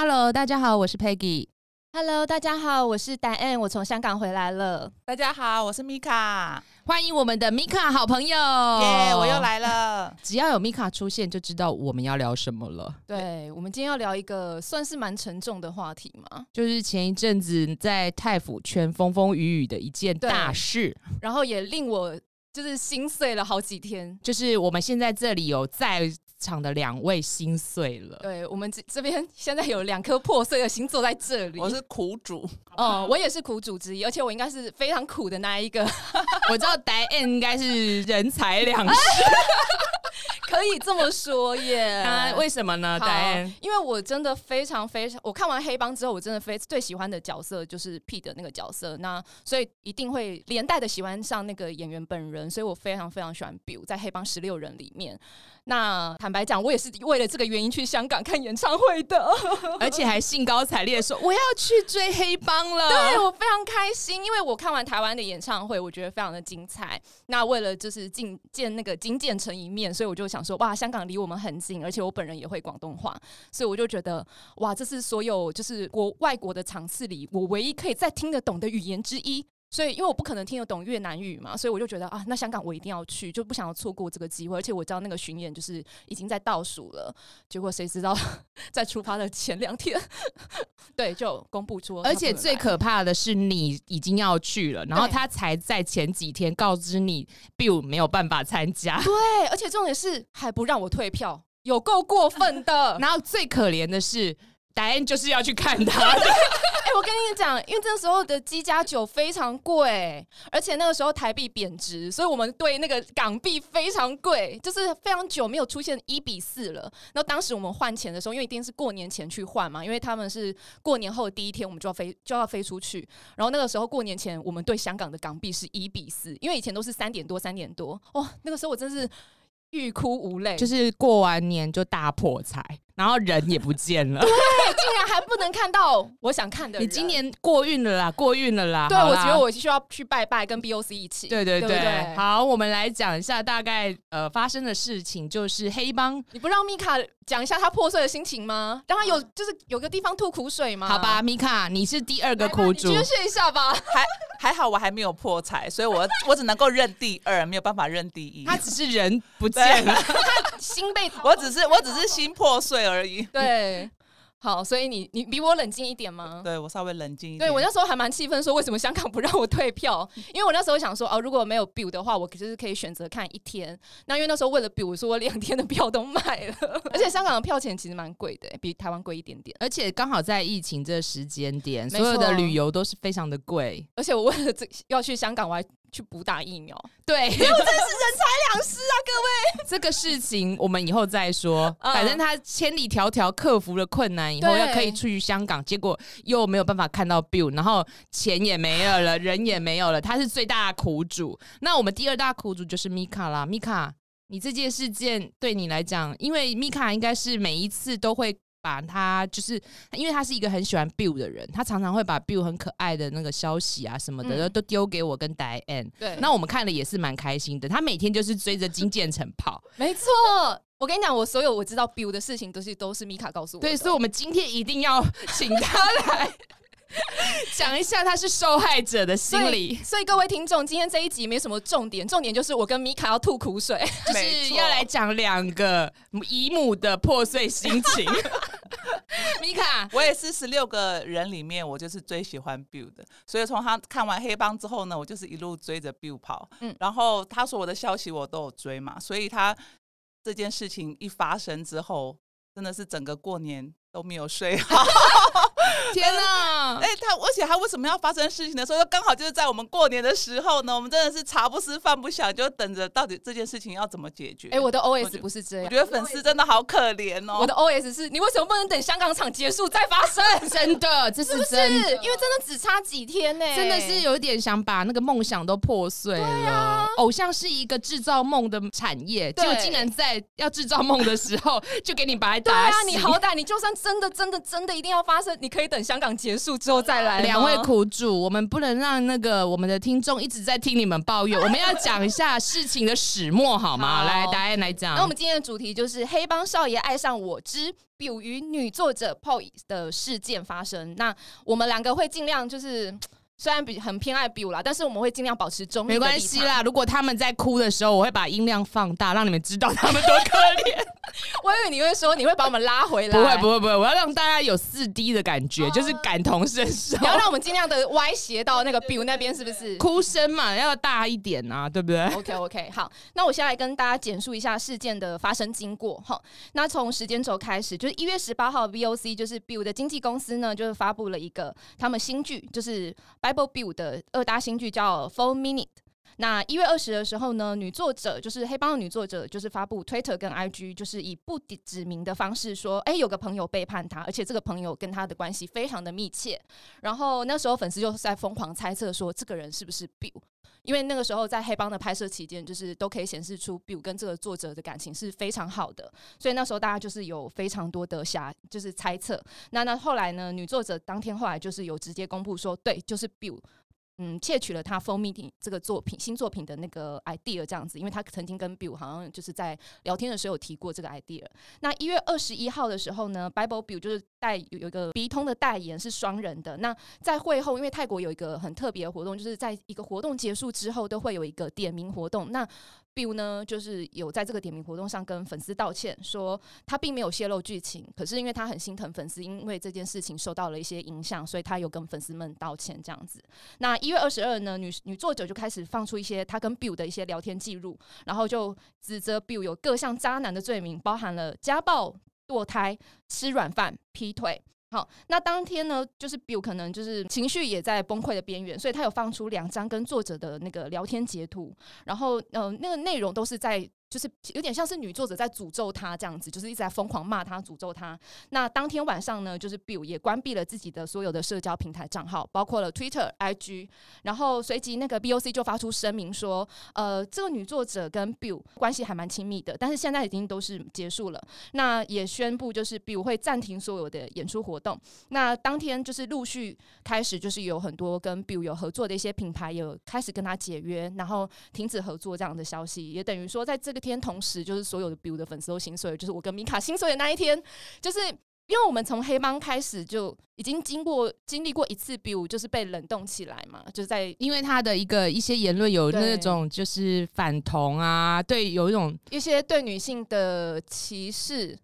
Hello，大家好，我是 Peggy。Hello，大家好，我是 Diane，我从香港回来了。大家好，我是 Mika，欢迎我们的 Mika 好朋友。耶，我又来了。只要有 Mika 出现，就知道我们要聊什么了。对，我们今天要聊一个算是蛮沉重的话题嘛，就是前一阵子在太府圈风风雨雨的一件大事，然后也令我就是心碎了好几天。就是我们现在这里有在场的两位心碎了，对，我们这这边 现在有两颗破碎的心坐在这里。我是苦主，嗯，我也是苦主之一，而且我应该是非常苦的那一个。我知道 Diane 应该是人财两失。可以这么说耶？啊，为什么呢？Diane，因为我真的非常非常，我看完黑帮之后，我真的非最喜欢的角色就是 P 的那个角色，那所以一定会连带的喜欢上那个演员本人，所以我非常非常喜欢 Bill 在黑帮十六人里面。那坦白讲，我也是为了这个原因去香港看演唱会的，而且还兴高采烈的说我要去追黑帮了。对，我非常开心，因为我看完台湾的演唱会，我觉得非常的精彩。那为了就是见见那个金建成一面，所以我就想说，哇，香港离我们很近，而且我本人也会广东话，所以我就觉得，哇，这是所有就是国外国的场次里，我唯一可以再听得懂的语言之一。所以，因为我不可能听得懂越南语嘛，所以我就觉得啊，那香港我一定要去，就不想要错过这个机会。而且我知道那个巡演就是已经在倒数了，结果谁知道在出发的前两天，对，就公布出。而且最可怕的是，你已经要去了，然后他才在前几天告知你，Bill 没有办法参加。对，而且重点是还不让我退票，有够过分的。然后最可怜的是。Diane 就是要去看他。哎、欸，我跟你讲，因为这个时候的鸡加酒非常贵，而且那个时候台币贬值，所以我们对那个港币非常贵，就是非常久没有出现一比四了。然后当时我们换钱的时候，因为一定是过年前去换嘛，因为他们是过年后的第一天我们就要飞就要飞出去，然后那个时候过年前我们对香港的港币是一比四，因为以前都是三点多三点多，哇，那个时候我真是欲哭无泪，就是过完年就大破财。然后人也不见了，对，竟然还不能看到我想看的。你今年过运了啦，过运了啦。对，我觉得我需要去拜拜，跟 BOC 一起。对对对，对对好，我们来讲一下大概呃发生的事情，就是黑帮。你不让米卡讲一下他破碎的心情吗？让他有就是有个地方吐苦水吗？好吧，米卡，你是第二个苦主，宣泄一下吧。还还好，我还没有破财，所以我 我只能够认第二，没有办法认第一。他只是人不见了，他心被，我只是我只是心破碎。而已。对，好，所以你你比我冷静一点吗？对，我稍微冷静一点。对，我那时候还蛮气愤，说为什么香港不让我退票？因为我那时候想说，哦，如果没有 Bill 的话，我其实可以选择看一天。那因为那时候为了 Bill，说我两天的票都卖了，而且香港的票钱其实蛮贵的，比台湾贵一点点。而且刚好在疫情这个时间点，所有的旅游都是非常的贵。而且我为了这要去香港，我还。去补打疫苗，对，因为真是人财两失啊，各位。这个事情我们以后再说。反正他千里迢迢克服了困难以后，要可以出去香港，结果又没有办法看到 Bill，然后钱也没有了，人也没有了，他是最大的苦主。那我们第二大苦主就是 Mika 啦，Mika，你这件事件对你来讲，因为 Mika 应该是每一次都会。把他就是，因为他是一个很喜欢 Bill 的人，他常常会把 Bill 很可爱的那个消息啊什么的，嗯、都丢给我跟 Diane。对，那我们看了也是蛮开心的。他每天就是追着金建成跑。没错，我跟你讲，我所有我知道 Bill 的事情都是都是米卡告诉我的。对，所以我们今天一定要 请他来。讲一下他是受害者的心理，所以，所以各位听众，今天这一集没什么重点，重点就是我跟米卡要吐苦水，就是要来讲两个姨母的破碎心情。米卡，我也是十六个人里面，我就是最喜欢 Bill 的，所以从他看完黑帮之后呢，我就是一路追着 Bill 跑。嗯，然后他说我的消息我都有追嘛，所以他这件事情一发生之后，真的是整个过年都没有睡好。天哪！哎、欸，他而且他为什么要发生事情的时候，刚好就是在我们过年的时候呢？我们真的是茶不思饭不想，就等着到底这件事情要怎么解决。哎、欸，我的 OS 不是这样，我觉得粉丝真的好可怜哦。我的 OS 是你为什么不能等香港场结束再发生？真的，这是真的，是是因为真的只差几天呢、欸，真的是有点想把那个梦想都破碎了。对啊，偶像是一个制造梦的产业，结果竟然在要制造梦的时候就给你白打。对啊，你好歹你就算真的真的真的一定要发生，你可可以等香港结束之后再来。两位苦主，我们不能让那个我们的听众一直在听你们抱怨，我们要讲一下事情的始末好吗？好，来，答案来讲。那我们今天的主题就是黑帮少爷爱上我之 Biu 与女作者 Poi 的事件发生。那我们两个会尽量就是。虽然比很偏爱 Biu 啦，但是我们会尽量保持中立。没关系啦，如果他们在哭的时候，我会把音量放大，让你们知道他们多可怜。我以为你会说你会把我们拉回来。不会不会不会，我要让大家有四 D 的感觉，就是感同身受。你要让我们尽量的歪斜到那个 Biu 那边，是不是？哭声嘛，要大一点啊，对不对？OK OK，好，那我先来跟大家简述一下事件的发生经过哈。那从时间轴开始，就是一月十八号，VOC 就是 Biu 的经纪公司呢，就是发布了一个他们新剧，就是。Bible Biu 的二搭新剧叫《Four Minute》。那一月二十的时候呢，女作者就是黑帮的女作者，就是发布 Twitter 跟 IG，就是以不指名的方式说，哎、有个朋友背叛她，而且这个朋友跟她的关系非常的密切。然后那时候粉丝就在疯狂猜测说，这个人是不是 Bill？因为那个时候在黑帮的拍摄期间，就是都可以显示出 Bill 跟这个作者的感情是非常好的，所以那时候大家就是有非常多的遐，就是猜测。那那后来呢，女作者当天后来就是有直接公布说，对，就是 Bill。嗯，窃取了他《Four Meeting》这个作品新作品的那个 idea，这样子，因为他曾经跟 BIL 好像就是在聊天的时候有提过这个 idea。那一月二十一号的时候呢，Bible Bill 就是带有有一个鼻通的代言是双人的。那在会后，因为泰国有一个很特别的活动，就是在一个活动结束之后都会有一个点名活动。那 Biu 呢，就是有在这个点名活动上跟粉丝道歉，说他并没有泄露剧情，可是因为他很心疼粉丝，因为这件事情受到了一些影响，所以他有跟粉丝们道歉这样子。那一月二十二呢，女女作者就开始放出一些她跟 Biu 的一些聊天记录，然后就指责 Biu 有各项渣男的罪名，包含了家暴、堕胎、吃软饭、劈腿。好，那当天呢，就是 Bill 可能就是情绪也在崩溃的边缘，所以他有放出两张跟作者的那个聊天截图，然后呃，那个内容都是在。就是有点像是女作者在诅咒他这样子，就是一直在疯狂骂他、诅咒他。那当天晚上呢，就是 Bill 也关闭了自己的所有的社交平台账号，包括了 Twitter、IG。然后随即那个 BOC 就发出声明说，呃，这个女作者跟 Bill 关系还蛮亲密的，但是现在已经都是结束了。那也宣布就是 Bill 会暂停所有的演出活动。那当天就是陆续开始，就是有很多跟 Bill 有合作的一些品牌有开始跟他解约，然后停止合作这样的消息，也等于说在这个。天同时，就是所有的 Biu 的粉丝都心碎，就是我跟米卡心碎的那一天，就是因为我们从黑帮开始就已经经过经历过一次 Biu 就是被冷冻起来嘛，就是在因为他的一个一些言论有那种就是反同啊，对，有一种一些对女性的歧视。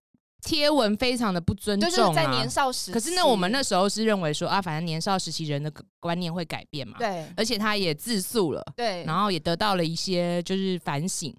贴文非常的不尊重啊，就是在年少时期。可是呢，我们那时候是认为说啊，反正年少时期人的观念会改变嘛。对，而且他也自诉了，对，然后也得到了一些就是反省。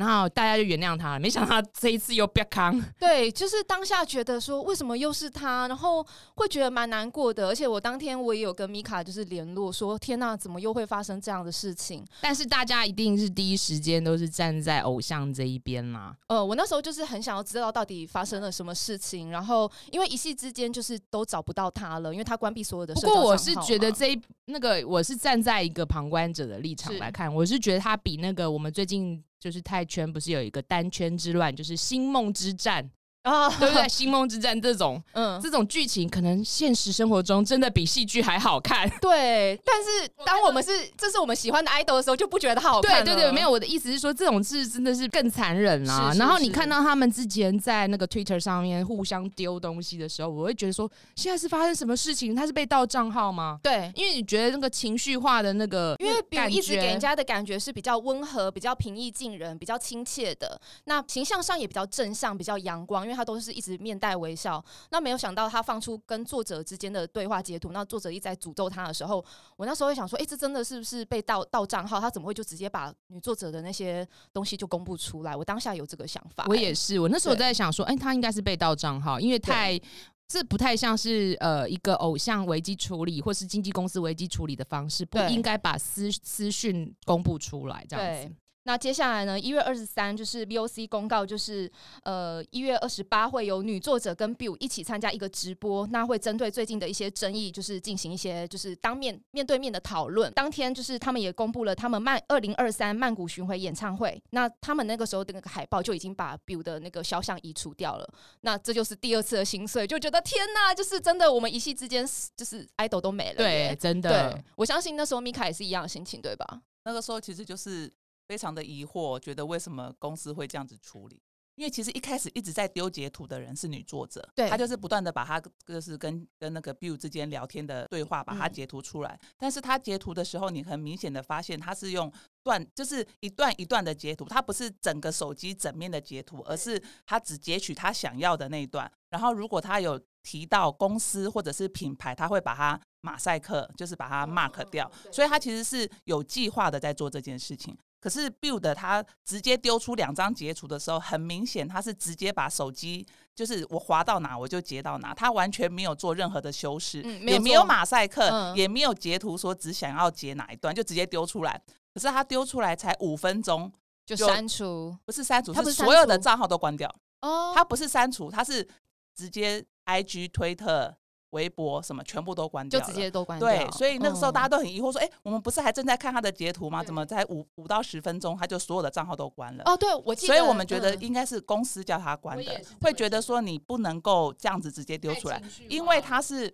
然后大家就原谅他了，没想到他这一次又被康。对，就是当下觉得说为什么又是他，然后会觉得蛮难过的。而且我当天我也有跟米卡就是联络说，天哪，怎么又会发生这样的事情？但是大家一定是第一时间都是站在偶像这一边嘛。呃，我那时候就是很想要知道到底发生了什么事情，然后因为一夕之间就是都找不到他了，因为他关闭所有的。不过我是觉得这一那个我是站在一个旁观者的立场来看，我是觉得他比那个我们最近。就是泰圈不是有一个单圈之乱，就是星梦之战。啊，oh, 对不对？星梦之战这种，嗯，这种剧情可能现实生活中真的比戏剧还好看。对，但是当我们是这是我们喜欢的 idol 的时候，就不觉得好看。对对对，没有，我的意思是说，这种事真的是更残忍啊。是是是，然后你看到他们之前在那个 Twitter 上面互相丢东西的时候，我会觉得说，现在是发生什么事情？他是被盗账号吗？对，因为你觉得那个情绪化的那个，因为 Biu 一直给人家的感觉是比较温和、比较平易近人、比较亲切的，那形象上也比较正向、比较阳光，因为他都是一直面。带微笑，那没有想到他放出跟作者之间的对话截图，那作者一直在诅咒他的时候，我那时候会想说，哎、欸，这真的是不是被盗盗账号？他怎么会就直接把女作者的那些东西就公布出来？我当下有这个想法、欸，我也是，我那时候在想说，哎、欸，他应该是被盗账号，因为太这不太像是呃一个偶像危机处理或是经纪公司危机处理的方式，不应该把私私讯公布出来这样子。那接下来呢？一月二十三就是 VOC 公告，就是呃一月二十八会有女作者跟 Bill 一起参加一个直播，那会针对最近的一些争议，就是进行一些就是当面面对面的讨论。当天就是他们也公布了他们曼二零二三曼谷巡回演唱会，那他们那个时候的那个海报就已经把 Bill 的那个肖像移除掉了。那这就是第二次的心碎，就觉得天呐，就是真的，我们一夕之间就是爱豆都没了。对，真的。对，我相信那时候米卡也是一样的心情，对吧？那个时候其实就是。非常的疑惑，觉得为什么公司会这样子处理？因为其实一开始一直在丢截图的人是女作者，对，她就是不断的把她就是跟跟那个 Bill 之间聊天的对话把它截图出来。嗯、但是她截图的时候，你很明显的发现她是用段，就是一段一段的截图，她不是整个手机整面的截图，而是她只截取她想要的那一段。然后如果她有提到公司或者是品牌，她会把它马赛克，就是把它 mark 掉。所以她其实是有计划的在做这件事情。可是 Build 他直接丢出两张截图的时候，很明显他是直接把手机，就是我滑到哪我就截到哪，他完全没有做任何的修饰，嗯、也没有马赛克，嗯、也没有截图说只想要截哪一段就直接丢出来。可是他丢出来才五分钟就删除，不是删除，是所有的账号都关掉。哦，他不是删除，他是直接 IG 推特。微博什么全部都关掉，就直接都关掉。对，所以那个时候大家都很疑惑，说：“哎、嗯，我们不是还正在看他的截图吗？怎么在五五到十分钟，他就所有的账号都关了？”哦，对，我记得。所以我们觉得应该是公司叫他关的，会觉得说你不能够这样子直接丢出来，因为他是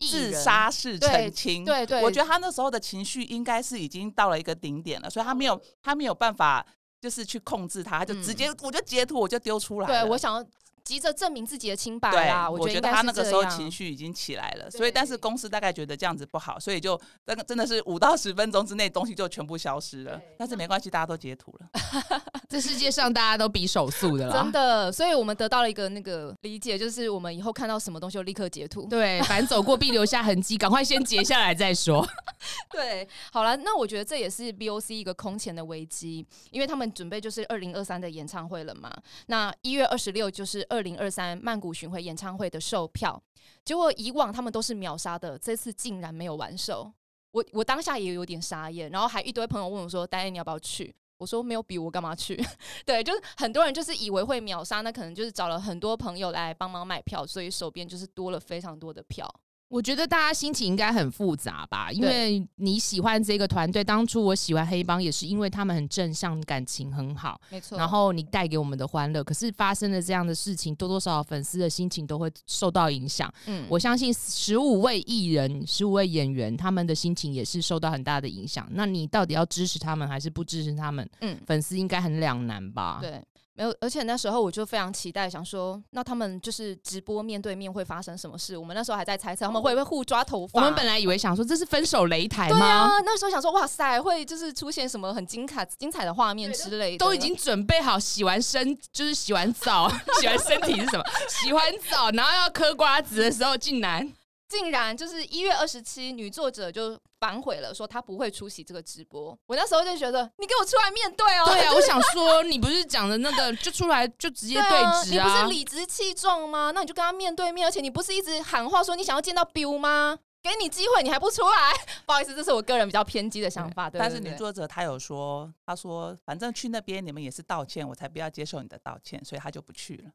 自杀式澄清。对对，我觉得他那时候的情绪应该是已经到了一个顶点了，所以他没有他没有办法就是去控制他，他就直接、嗯、我就截图我就丢出来。对，我想要。急着证明自己的清白啊！我觉得他那个时候情绪已经起来了，所以但是公司大概觉得这样子不好，所以就那个真的是五到十分钟之内东西就全部消失了。但是没关系，大家都截图了。这世界上大家都比手速的了，真的。所以我们得到了一个那个理解，就是我们以后看到什么东西就立刻截图。对，反正走过必留下痕迹，赶快先截下来再说。对，好了，那我觉得这也是 BOC 一个空前的危机，因为他们准备就是二零二三的演唱会了嘛。那一月二十六就是二。二零二三曼谷巡回演唱会的售票，结果以往他们都是秒杀的，这次竟然没有完售。我我当下也有点傻眼，然后还一堆朋友问我说：“丹丹你要不要去？”我说：“没有比我干嘛去？” 对，就是很多人就是以为会秒杀，那可能就是找了很多朋友来帮忙买票，所以手边就是多了非常多的票。我觉得大家心情应该很复杂吧，因为你喜欢这个团队，当初我喜欢黑帮也是因为他们很正向，感情很好，没错。然后你带给我们的欢乐，可是发生了这样的事情，多多少少粉丝的心情都会受到影响。嗯，我相信十五位艺人、十五位演员，他们的心情也是受到很大的影响。那你到底要支持他们还是不支持他们？嗯，粉丝应该很两难吧？对。没有，而且那时候我就非常期待，想说，那他们就是直播面对面会发生什么事？我们那时候还在猜测他们会不会互抓头发。我们本来以为想说这是分手擂台吗？对啊，那时候想说，哇塞，会就是出现什么很精彩精彩的画面之类的。都已经准备好洗完身，就是洗完澡，洗完身体是什么？洗完澡，然后要嗑瓜子的时候，竟然。竟然就是一月二十七，女作者就反悔了，说他不会出席这个直播。我那时候就觉得，你给我出来面对哦！对啊，我想说，你不是讲的那个，就出来就直接对质啊，啊？你不是理直气壮吗？那你就跟他面对面，而且你不是一直喊话说你想要见到 Bill 吗？给你机会，你还不出来？不好意思，这是我个人比较偏激的想法。对，但是女作者她有说，她说反正去那边你们也是道歉，我才不要接受你的道歉，所以她就不去了。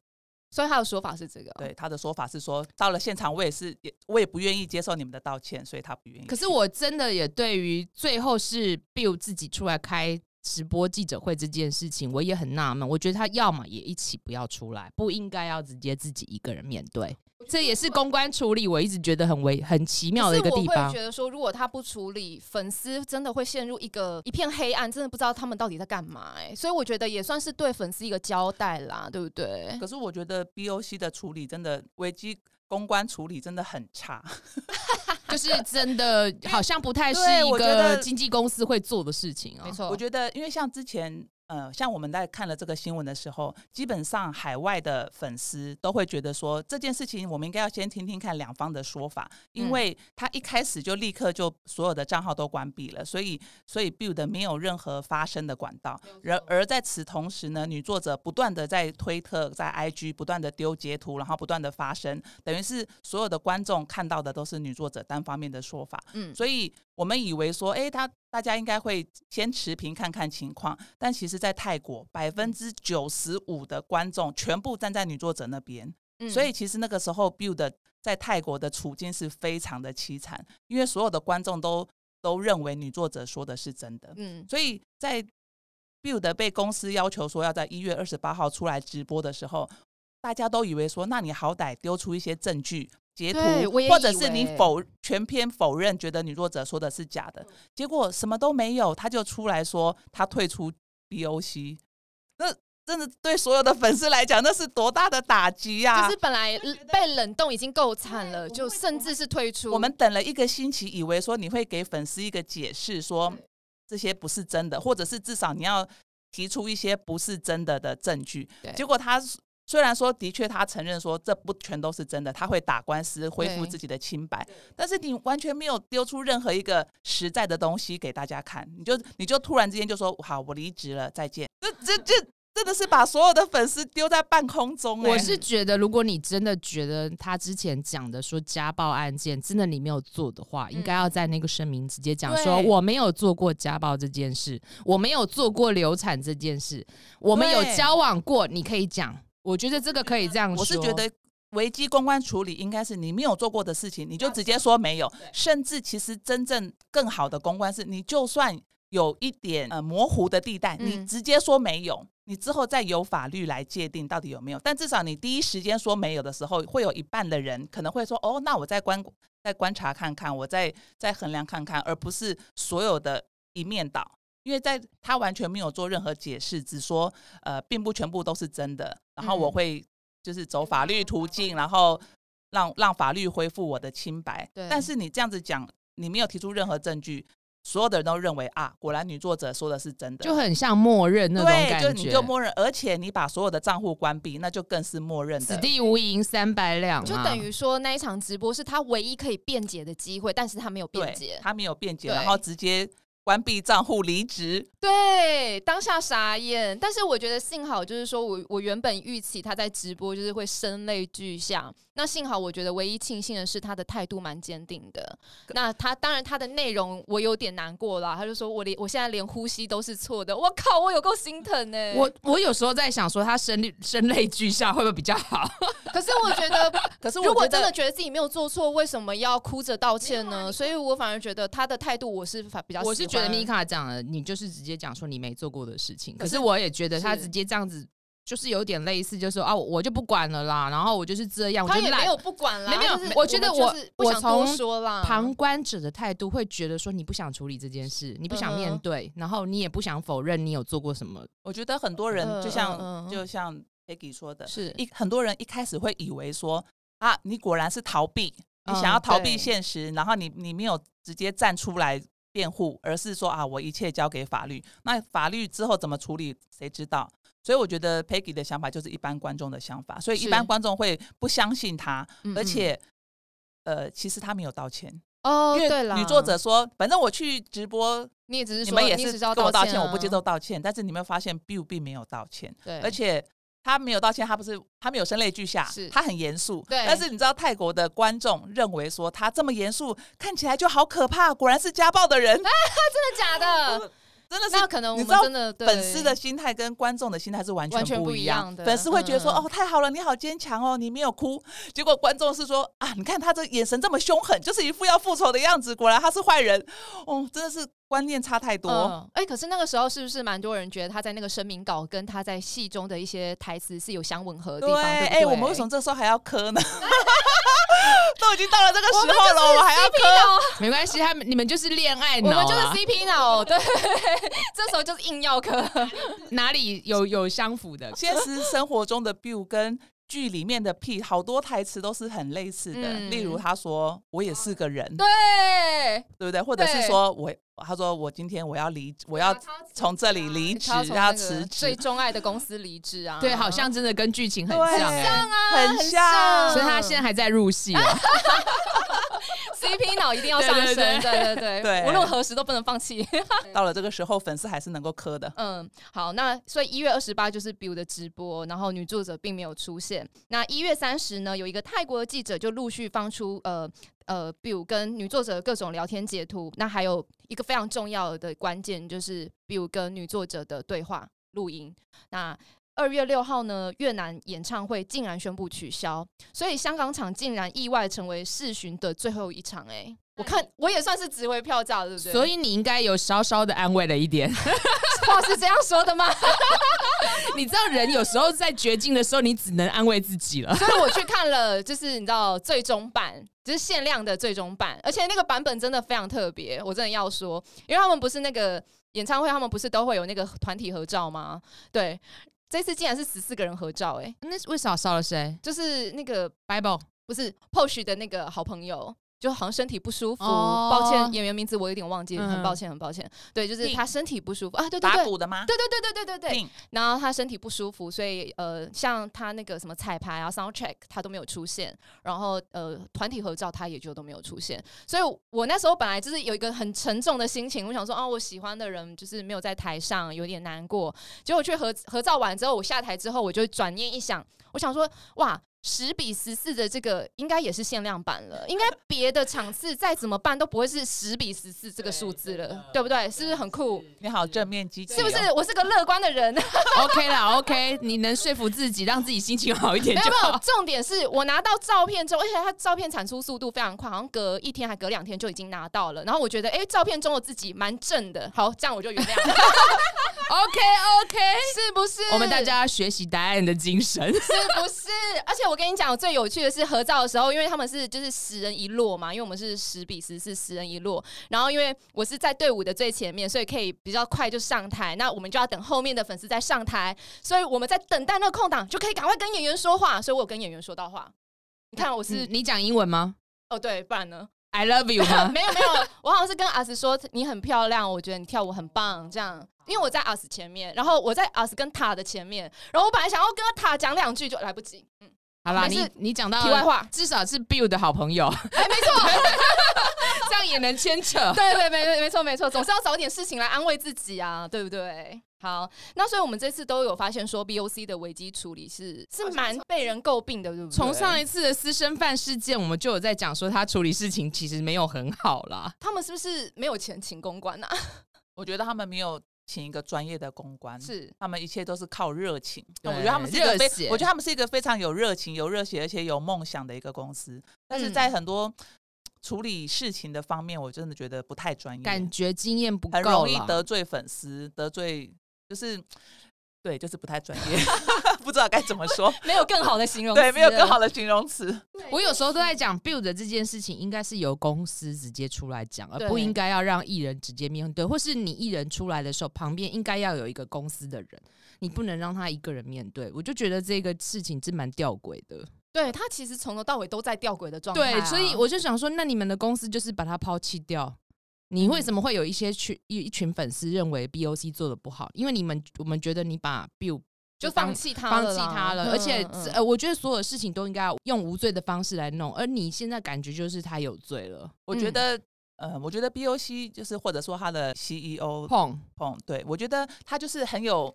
所以他的说法是这个，对，他的说法是说，到了现场我也是也我也不愿意接受你们的道歉，所以他不愿意。可是我真的也对于最后是 Bill 自己出来开直播记者会这件事情，我也很纳闷。我觉得他要么也一起不要出来，不应该要直接自己一个人面对。这也是公关处理，我一直觉得很微很奇妙的一个地方。我会觉得说，如果他不处理，粉丝真的会陷入一个一片黑暗，真的不知道他们到底在干嘛。哎，所以我觉得也算是对粉丝一个交代啦，对不对？可是我觉得 BOC 的处理真的危机公关处理真的很差，就是真的好像不太是一个经纪公司会做的事情啊。没错，我觉得因为像之前。呃，像我们在看了这个新闻的时候，基本上海外的粉丝都会觉得说，这件事情我们应该要先听听看两方的说法，因为他一开始就立刻就所有的账号都关闭了，所以所以 Build 没有任何发声的管道。而而在此同时呢，女作者不断的在推特、在 IG 不断的丢截图，然后不断的发声，等于是所有的观众看到的都是女作者单方面的说法。嗯，所以我们以为说，哎，他大家应该会先持平看看情况，但其实，在泰国百分之九十五的观众全部站在女作者那边，嗯、所以其实那个时候 Bill 在泰国的处境是非常的凄惨，因为所有的观众都都认为女作者说的是真的，嗯，所以在 Bill 被公司要求说要在一月二十八号出来直播的时候，大家都以为说，那你好歹丢出一些证据。截图，或者是你否全篇否认，觉得女作者说的是假的，结果什么都没有，他就出来说他退出 BOC，那真的对所有的粉丝来讲，那是多大的打击呀！就是本来被冷冻已经够惨了，就甚至是退出。我们等了一个星期，以为说你会给粉丝一个解释，说这些不是真的，或者是至少你要提出一些不是真的的证据。结果他。虽然说的确，他承认说这不全都是真的，他会打官司恢复自己的清白，但是你完全没有丢出任何一个实在的东西给大家看，你就你就突然之间就说好，我离职了，再见。这这这真的是把所有的粉丝丢在半空中欸。我是觉得，如果你真的觉得他之前讲的说家暴案件真的你没有做的话，应该要在那个声明直接讲说我没有做过家暴这件事，我没有做过流产这件事，我们有交往过，你可以讲。我觉得这个可以这样说。我是觉得危机公关处理应该是你没有做过的事情，你就直接说没有。甚至其实真正更好的公关是，你就算有一点呃模糊的地带，你直接说没有，你之后再由法律来界定到底有没有。但至少你第一时间说没有的时候，会有一半的人可能会说哦，那我再观再观察看看，我再再衡量看看，而不是所有的一面倒。因为在他完全没有做任何解释，只说呃，并不全部都是真的。然后我会就是走法律途径，然后让让法律恢复我的清白。对。但是你这样子讲，你没有提出任何证据，所有的人都认为啊，果然女作者说的是真的，就很像默认那种感觉。对，就你就默认，而且你把所有的账户关闭，那就更是默认的。此地无银三百两，就等于说那一场直播是他唯一可以辩解的机会，但是他没有辩解，他没有辩解，然后直接。关闭账户离职，对，当下傻眼。但是我觉得幸好，就是说我我原本预期他在直播就是会声泪俱下。那幸好，我觉得唯一庆幸的是他的态度蛮坚定的。那他当然他的内容我有点难过了，他就说我连我现在连呼吸都是错的。我靠，我有够心疼呢、欸。我我有时候在想说他声泪声泪俱下会不会比较好？可是我觉得，可是如果真的觉得自己没有做错，为什么要哭着道歉呢？所以我反而觉得他的态度我是反比较我是。觉得米卡讲了，你就是直接讲说你没做过的事情。可是我也觉得他直接这样子，就是有点类似，就是说啊，我就不管了啦。然后我就是这样，他也没有不管啦。没有，我觉得我我从旁观者的态度会觉得说，你不想处理这件事，你不想面对，然后你也不想否认你有做过什么。我觉得很多人就像就像 Peggy 说的，是一很多人一开始会以为说啊，你果然是逃避，你想要逃避现实，然后你你没有直接站出来。辩护，而是说啊，我一切交给法律。那法律之后怎么处理，谁知道？所以我觉得 Peggy 的想法就是一般观众的想法，所以一般观众会不相信他，而且，呃，其实他没有道歉哦。因为女作者说，反正我去直播，你也只是你们也是跟我道歉，我不接受道歉。但是你们发现 Bill 并没有道歉，对，而且。他没有道歉，他不是他没有声泪俱下，是他很严肃。对，但是你知道泰国的观众认为说他这么严肃，看起来就好可怕，果然是家暴的人。啊，真的假的？真的是可能，你知道粉丝的心态跟观众的心态是完全不一样的。粉丝会觉得说：“哦，太好了，你好坚强哦，你没有哭。”结果观众是说：“啊，你看他这眼神这么凶狠，就是一副要复仇的样子，果然他是坏人。”哦，真的是观念差太多。哎、嗯欸，可是那个时候是不是蛮多人觉得他在那个声明稿跟他在戏中的一些台词是有相吻合的地方？对，哎、欸，我们为什么这时候还要磕呢？都已经到了这个时候了，我还要磕？没关系，他们你们就是恋爱脑，我们就是 CP 脑，对。这时候就是硬要磕，哪里有有相符的？现实生活中的 Bill 跟剧里面的屁好多台词都是很类似的。嗯、例如他说：“我也是个人。”对，对不对？或者是说我，他说我今天我要离，我要从这里离职，要辞职，最钟爱的公司离职啊！对，好像真的跟剧情很像，很像啊，很像。所以他现在还在入戏。CP 脑一定要上升，对对对，对 无论何时都不能放弃。到了这个时候，粉丝还是能够磕的。嗯，好，那所以一月二十八就是 Bill 的直播，然后女作者并没有出现。那一月三十呢，有一个泰国的记者就陆续放出呃呃，Bill 跟女作者各种聊天截图。那还有一个非常重要的关键，就是 Bill 跟女作者的对话录音。那二月六号呢，越南演唱会竟然宣布取消，所以香港场竟然意外成为世巡的最后一场，欸。哎，我看我也算是值回票价，对不对？所以你应该有稍稍的安慰了一点。话是这样说的吗？你知道人有时候在绝境的时候，你只能安慰自己了。所以我去看了，就是你知道最终版，就是限量的最终版，而且那个版本真的非常特别，我真的要说，因为他们不是那个演唱会，他们不是都会有那个团体合照吗？对。这次竟然是十四个人合照，欸，哎，那为啥少了谁？就是那个 Bible，不是 Posh 的那个好朋友。就好像身体不舒服，哦、抱歉，演员名字我有点忘记，嗯、很抱歉，很抱歉。对，就是他身体不舒服啊，对对对，打鼓的吗？对对对对对对对。然后他身体不舒服，所以呃，像他那个什么彩排啊、soundcheck 他都没有出现，然后呃，团体合照他也就都没有出现。所以我那时候本来就是有一个很沉重的心情，我想说啊，我喜欢的人就是没有在台上，有点难过。结果去合合照完之后，我下台之后，我就转念一想，我想说哇。十比十四的这个应该也是限量版了，应该别的场次再怎么办都不会是十比十四这个数字了，对，不对？是不是很酷？你好，正面积极，是不是？我是个乐观的人。OK 啦，OK，你能说服自己，让自己心情好一点就好。没有，重点是我拿到照片之后，而且他照片产出速度非常快，好像隔一天还隔两天就已经拿到了。然后我觉得，哎，照片中的自己蛮正的，好，这样我就原谅了。OK OK，是不是？我们大家学习答案的精神，是不是？而且我跟你讲，最有趣的是合照的时候，因为他们是就是十人一落嘛，因为我们是十比十是十人一落。然后因为我是在队伍的最前面，所以可以比较快就上台。那我们就要等后面的粉丝再上台，所以我们在等待那个空档，就可以赶快跟演员说话。所以我有跟演员说到话。你看我是你讲英文吗？哦，对，不然呢？I love you 吗？没有没有，我好像是跟阿 s 说你很漂亮，我觉得你跳舞很棒，这样。因为我在阿 s 前面，然后我在阿 s 跟塔的前面，然后我本来想要跟塔讲两句就来不及。嗯，好啦，你你讲到题外话，至少是 Bill 的好朋友，哎，没错，这样也能牵扯。对对，没没没错没错，总是要找点事情来安慰自己啊，对不对？好，那所以我们这次都有发现说，BOC 的危机处理是是蛮被人诟病的，对不对？从上一次的私生饭事件，我们就有在讲说，他处理事情其实没有很好啦。他们是不是没有钱请公关啊？我觉得他们没有请一个专业的公关，是他们一切都是靠热情。我觉得他们是一个非，我觉得他们是一个非常有热情、有热血而且有梦想的一个公司。但是在很多处理事情的方面，我真的觉得不太专业，感觉经验不够，很容易得罪粉丝，得罪。就是，对，就是不太专业，不知道该怎么说，没有更好的形容词，对，没有更好的形容词。我有时候都在讲，build 这件事情应该是由公司直接出来讲，而不应该要让艺人直接面对，或是你艺人出来的时候，旁边应该要有一个公司的人，你不能让他一个人面对。我就觉得这个事情是蛮吊诡的，对，他其实从头到尾都在吊诡的状态啊。对，所以我就想说，那你们的公司就是把他抛弃掉。你为什么会有一些群一一群粉丝认为 BOC 做的不好？因为你们我们觉得你把 Bill 就放弃他放弃他了，而且呃，我觉得所有事情都应该用无罪的方式来弄，而你现在感觉就是他有罪了。我觉得呃，我觉得 BOC 就是或者说他的 CEO 碰碰，对我觉得他就是很有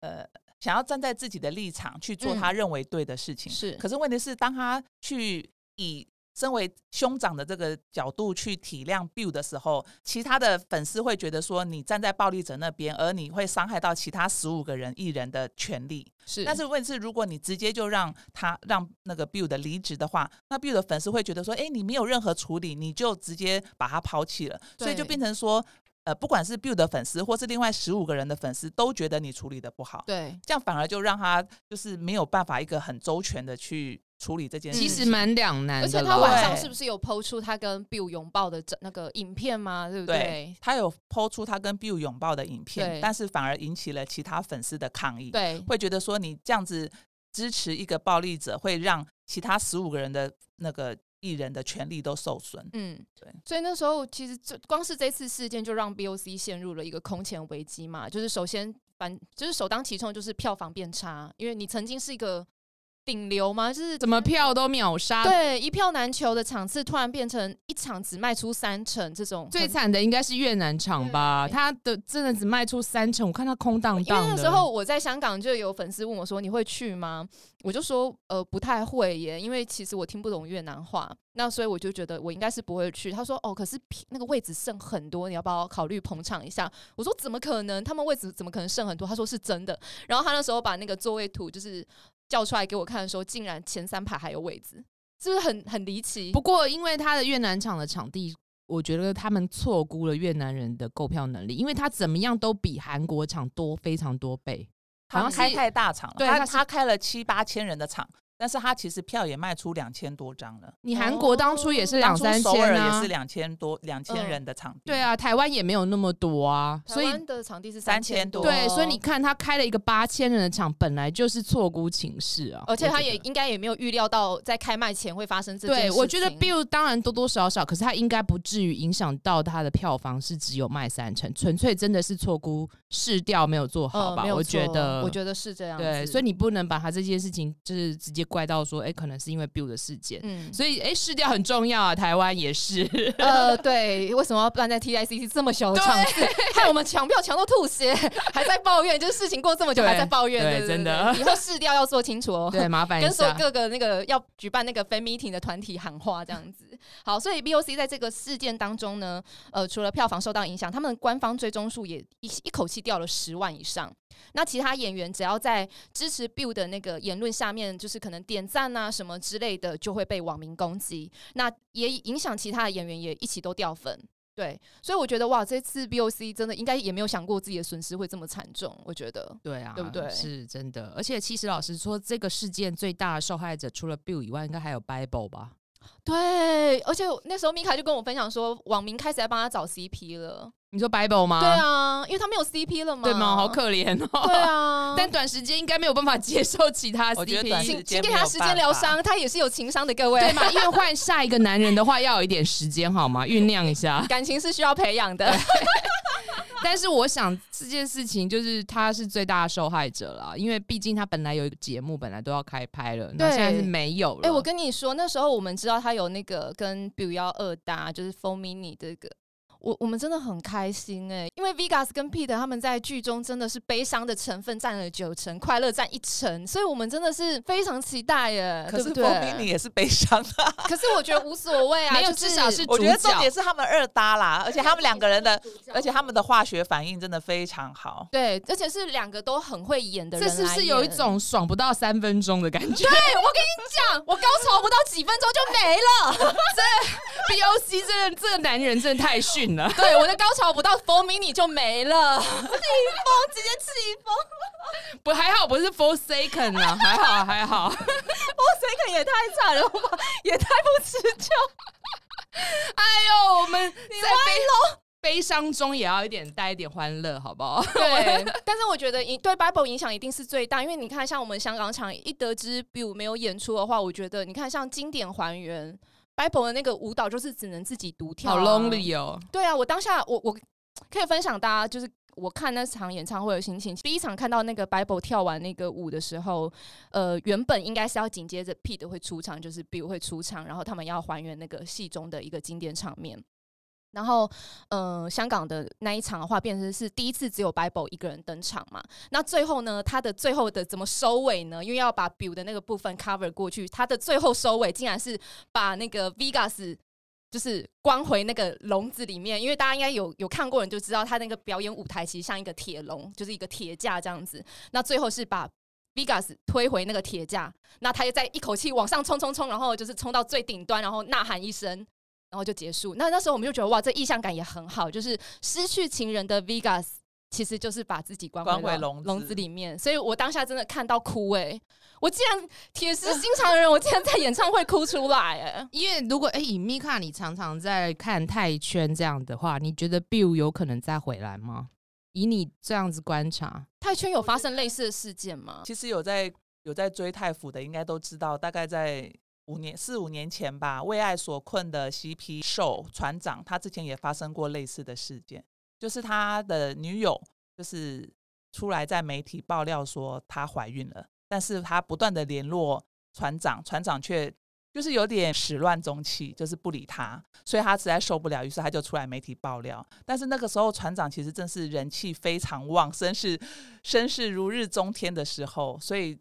呃，想要站在自己的立场去做他认为对的事情。是，可是问题是当他去以身为兄长的这个角度去体谅 Bill 的时候，其他的粉丝会觉得说你站在暴力者那边，而你会伤害到其他十五个人艺人的权利。是，但是问题是，如果你直接就让他让那个 Bill 的离职的话，那 Bill 的粉丝会觉得说，哎，你没有任何处理，你就直接把他抛弃了，所以就变成说，呃，不管是 Bill 的粉丝或是另外十五个人的粉丝，都觉得你处理的不好。对，这样反而就让他就是没有办法一个很周全的去。处理这件事其实蛮两难的，而且他晚上是不是有 po 出他跟 Bill 拥抱的那个影片吗？对不对？对，他有 po 出他跟 Bill 拥抱的影片，但是反而引起了其他粉丝的抗议。对，会觉得说你这样子支持一个暴力者，会让其他十五个人的那个艺人的权利都受损。嗯，对。所以那时候其实就光是这次事件，就让 BOC 陷入了一个空前危机嘛。就是首先反就是首当其冲就是票房变差，因为你曾经是一个。顶流吗？就是怎么票都秒杀，对，一票难求的场次突然变成一场只卖出三成，这种最惨的应该是越南场吧？他的真的只卖出三成，我看他空荡荡的。因为那时候我在香港就有粉丝问我说：“你会去吗？”我就说：“呃，不太会耶，因为其实我听不懂越南话。”那所以我就觉得我应该是不会去。他说哦，可是那个位置剩很多，你要不要考虑捧场一下？我说怎么可能？他们位置怎么可能剩很多？他说是真的。然后他那时候把那个座位图就是叫出来给我看的时候，竟然前三排还有位置，是不是很很离奇？不过因为他的越南场的场地。我觉得他们错估了越南人的购票能力，因为他怎么样都比韩国场多非常多倍，好像开太大场了，对，他他开了七八千人的场。但是他其实票也卖出两千多张了。你韩国当初也是两三千啊，首尔也是两千多两千人的场地。对啊，台湾也没有那么多啊，所以台湾的场地是三千多。对，所以你看他开了一个八千人的场，本来就是错估情势啊。而且他也应该也没有预料到在开卖前会发生这件事情。对，我觉得 Bill 当然多多少少，可是他应该不至于影响到他的票房是只有卖三成，纯粹真的是错估市调没有做好吧？我觉得，我觉得是这样。对，所以你不能把他这件事情就是直接怪到说，哎，可能。可能是因为 Bill 的事件，嗯，所以哎，市调很重要啊。台湾也是，呃，对，为什么要办在 TICC 这么小的场子，害我们抢票抢到吐血，还在抱怨，就是事情过这么久还在抱怨，对，真的，以后市调要做清楚哦。对，麻烦，跟所各个那个要举办那个 fan meeting 的团体喊话，这样子。好，所以 BOC 在这个事件当中呢，呃，除了票房受到影响，他们官方追踪数也一一口气掉了十万以上。那其他演员只要在支持 Bill 的那个言论下面，就是可能点赞啊什么之类的，就会被网民攻击。那也影响其他的演员也一起都掉粉。对，所以我觉得哇，这次 BOC 真的应该也没有想过自己的损失会这么惨重。我觉得，对啊，对不对？是真的。而且其实老实说，这个事件最大的受害者除了 Bill 以外，应该还有 Bible 吧？对，而且那时候米卡就跟我分享说，网民开始在帮他找 CP 了。你说 Bible 吗？对啊，因为他没有 CP 了嘛。对吗？好可怜哦。对啊，但短时间应该没有办法接受其他 CP，请请给他时间疗伤，他也是有情商的，各位。对嘛？因为换下一个男人的话，要有一点时间，好吗？酝酿一下，感情是需要培养的。但是我想这件事情就是他是最大的受害者了，因为毕竟他本来有一个节目，本来都要开拍了，那现在是没有了。哎、欸，我跟你说，那时候我们知道他有那个跟 Bill 二搭，就是4 Mini 这个。我我们真的很开心哎、欸，因为 Vegas 跟 Peter 他们在剧中真的是悲伤的成分占了九成，快乐占一成，所以我们真的是非常期待耶。可是4 Mini 也是悲伤啊。可是我觉得无所谓啊，没有，至少是我觉得重点是他们二搭啦，而且他们两个人的，而且他们的化学反应真的非常好。对，而且是两个都很会演的人，这是不是有一种爽不到三分钟的感觉？对，我跟你讲，我高潮不到几分钟就没了。这 BOC 这个这个男人真的太逊。对，我的高潮不到 four minute 就没了，气疯，直接气疯。不还好，不是 four second 啊，还好还好，four second 也太惨了吧，也太不持久。哎呦，我们在悲悲伤中也要一点带一点欢乐，好不好？对，但是我觉得对 Bible 影响一定是最大，因为你看，像我们香港场一得知 Bill 没有演出的话，我觉得你看像经典还原。Bible 的那个舞蹈就是只能自己独跳，好 lonely 哦。对啊，我当下我我可以分享大家，就是我看那场演唱会的心情。第一场看到那个 Bible 跳完那个舞的时候，呃，原本应该是要紧接着 Pete 会出场，就是 Bill 会出场，然后他们要还原那个戏中的一个经典场面。然后，嗯、香港的那一场的话，变成是第一次只有 Bible 一个人登场嘛。那最后呢，他的最后的怎么收尾呢？因为要把 Bill 的那个部分 cover 过去，他的最后收尾竟然是把那个 Vegas 就是关回那个笼子里面。因为大家应该有有看过人就知道，他那个表演舞台其实像一个铁笼，就是一个铁架这样子。那最后是把 Vegas 推回那个铁架，那他又再一口气往上冲冲冲，然后就是冲到最顶端，然后呐喊一声。然后就结束。那那时候我们就觉得哇，这意向感也很好。就是失去情人的 Vegas 其实就是把自己关回笼笼子里面。所以我当下真的看到哭哎、欸！我竟然铁石心肠的人，我竟然在演唱会哭出来哎、欸！因为如果哎，以米卡你常常在看泰圈这样的话，你觉得 Bill 有可能再回来吗？以你这样子观察，泰圈有发生类似的事件吗？其实有在有在追泰服的，应该都知道，大概在。五年四五年前吧，为爱所困的 CP 兽船长，他之前也发生过类似的事件，就是他的女友就是出来在媒体爆料说她怀孕了，但是他不断的联络船长，船长却就是有点始乱终弃，就是不理他，所以他实在受不了，于是他就出来媒体爆料。但是那个时候船长其实正是人气非常旺，声势声势如日中天的时候，所以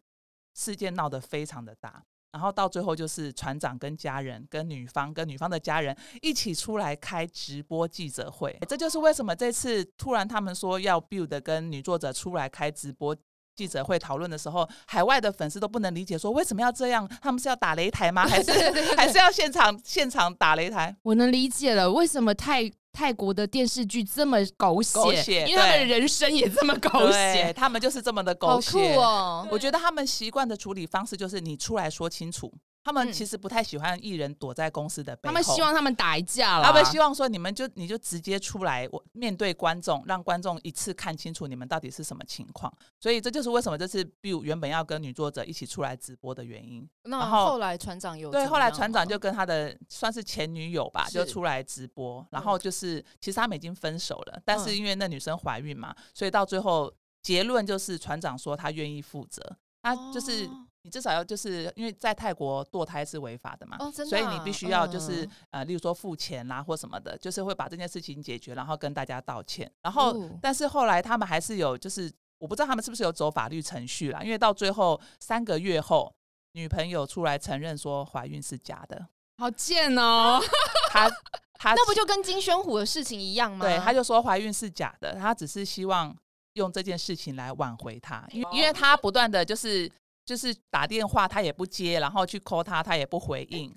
事件闹得非常的大。然后到最后就是船长跟家人、跟女方、跟女方的家人一起出来开直播记者会。这就是为什么这次突然他们说要 build 跟女作者出来开直播记者会讨论的时候，海外的粉丝都不能理解，说为什么要这样？他们是要打擂台吗？还是 还是要现场现场打擂台？我能理解了，为什么泰泰国的电视剧这么狗血？狗血，因为他们的人生也这么狗血，他们就是这么的狗血。好酷哦！我觉得他们习惯的处理方式就是你出来说清楚。他们其实不太喜欢艺人躲在公司的背后，他们希望他们打一架了。他们希望说你们就你就直接出来，我面对观众，让观众一次看清楚你们到底是什么情况。所以这就是为什么这次 Bill 原本要跟女作者一起出来直播的原因。那后来船长有对，后来船长就跟他的算是前女友吧，就出来直播。然后就是其实他们已经分手了，但是因为那女生怀孕嘛，所以到最后结论就是船长说他愿意负责，他就是。你至少要就是因为在泰国堕胎是违法的嘛，哦的啊、所以你必须要就是、嗯、呃，例如说付钱啦或什么的，就是会把这件事情解决，然后跟大家道歉。然后，哦、但是后来他们还是有，就是我不知道他们是不是有走法律程序啦，因为到最后三个月后，女朋友出来承认说怀孕是假的，好贱哦！他他那不就跟金宣虎的事情一样吗？对，他就说怀孕是假的，他只是希望用这件事情来挽回他，因为因为他不断的就是。就是打电话他也不接，然后去 call 他，他也不回应。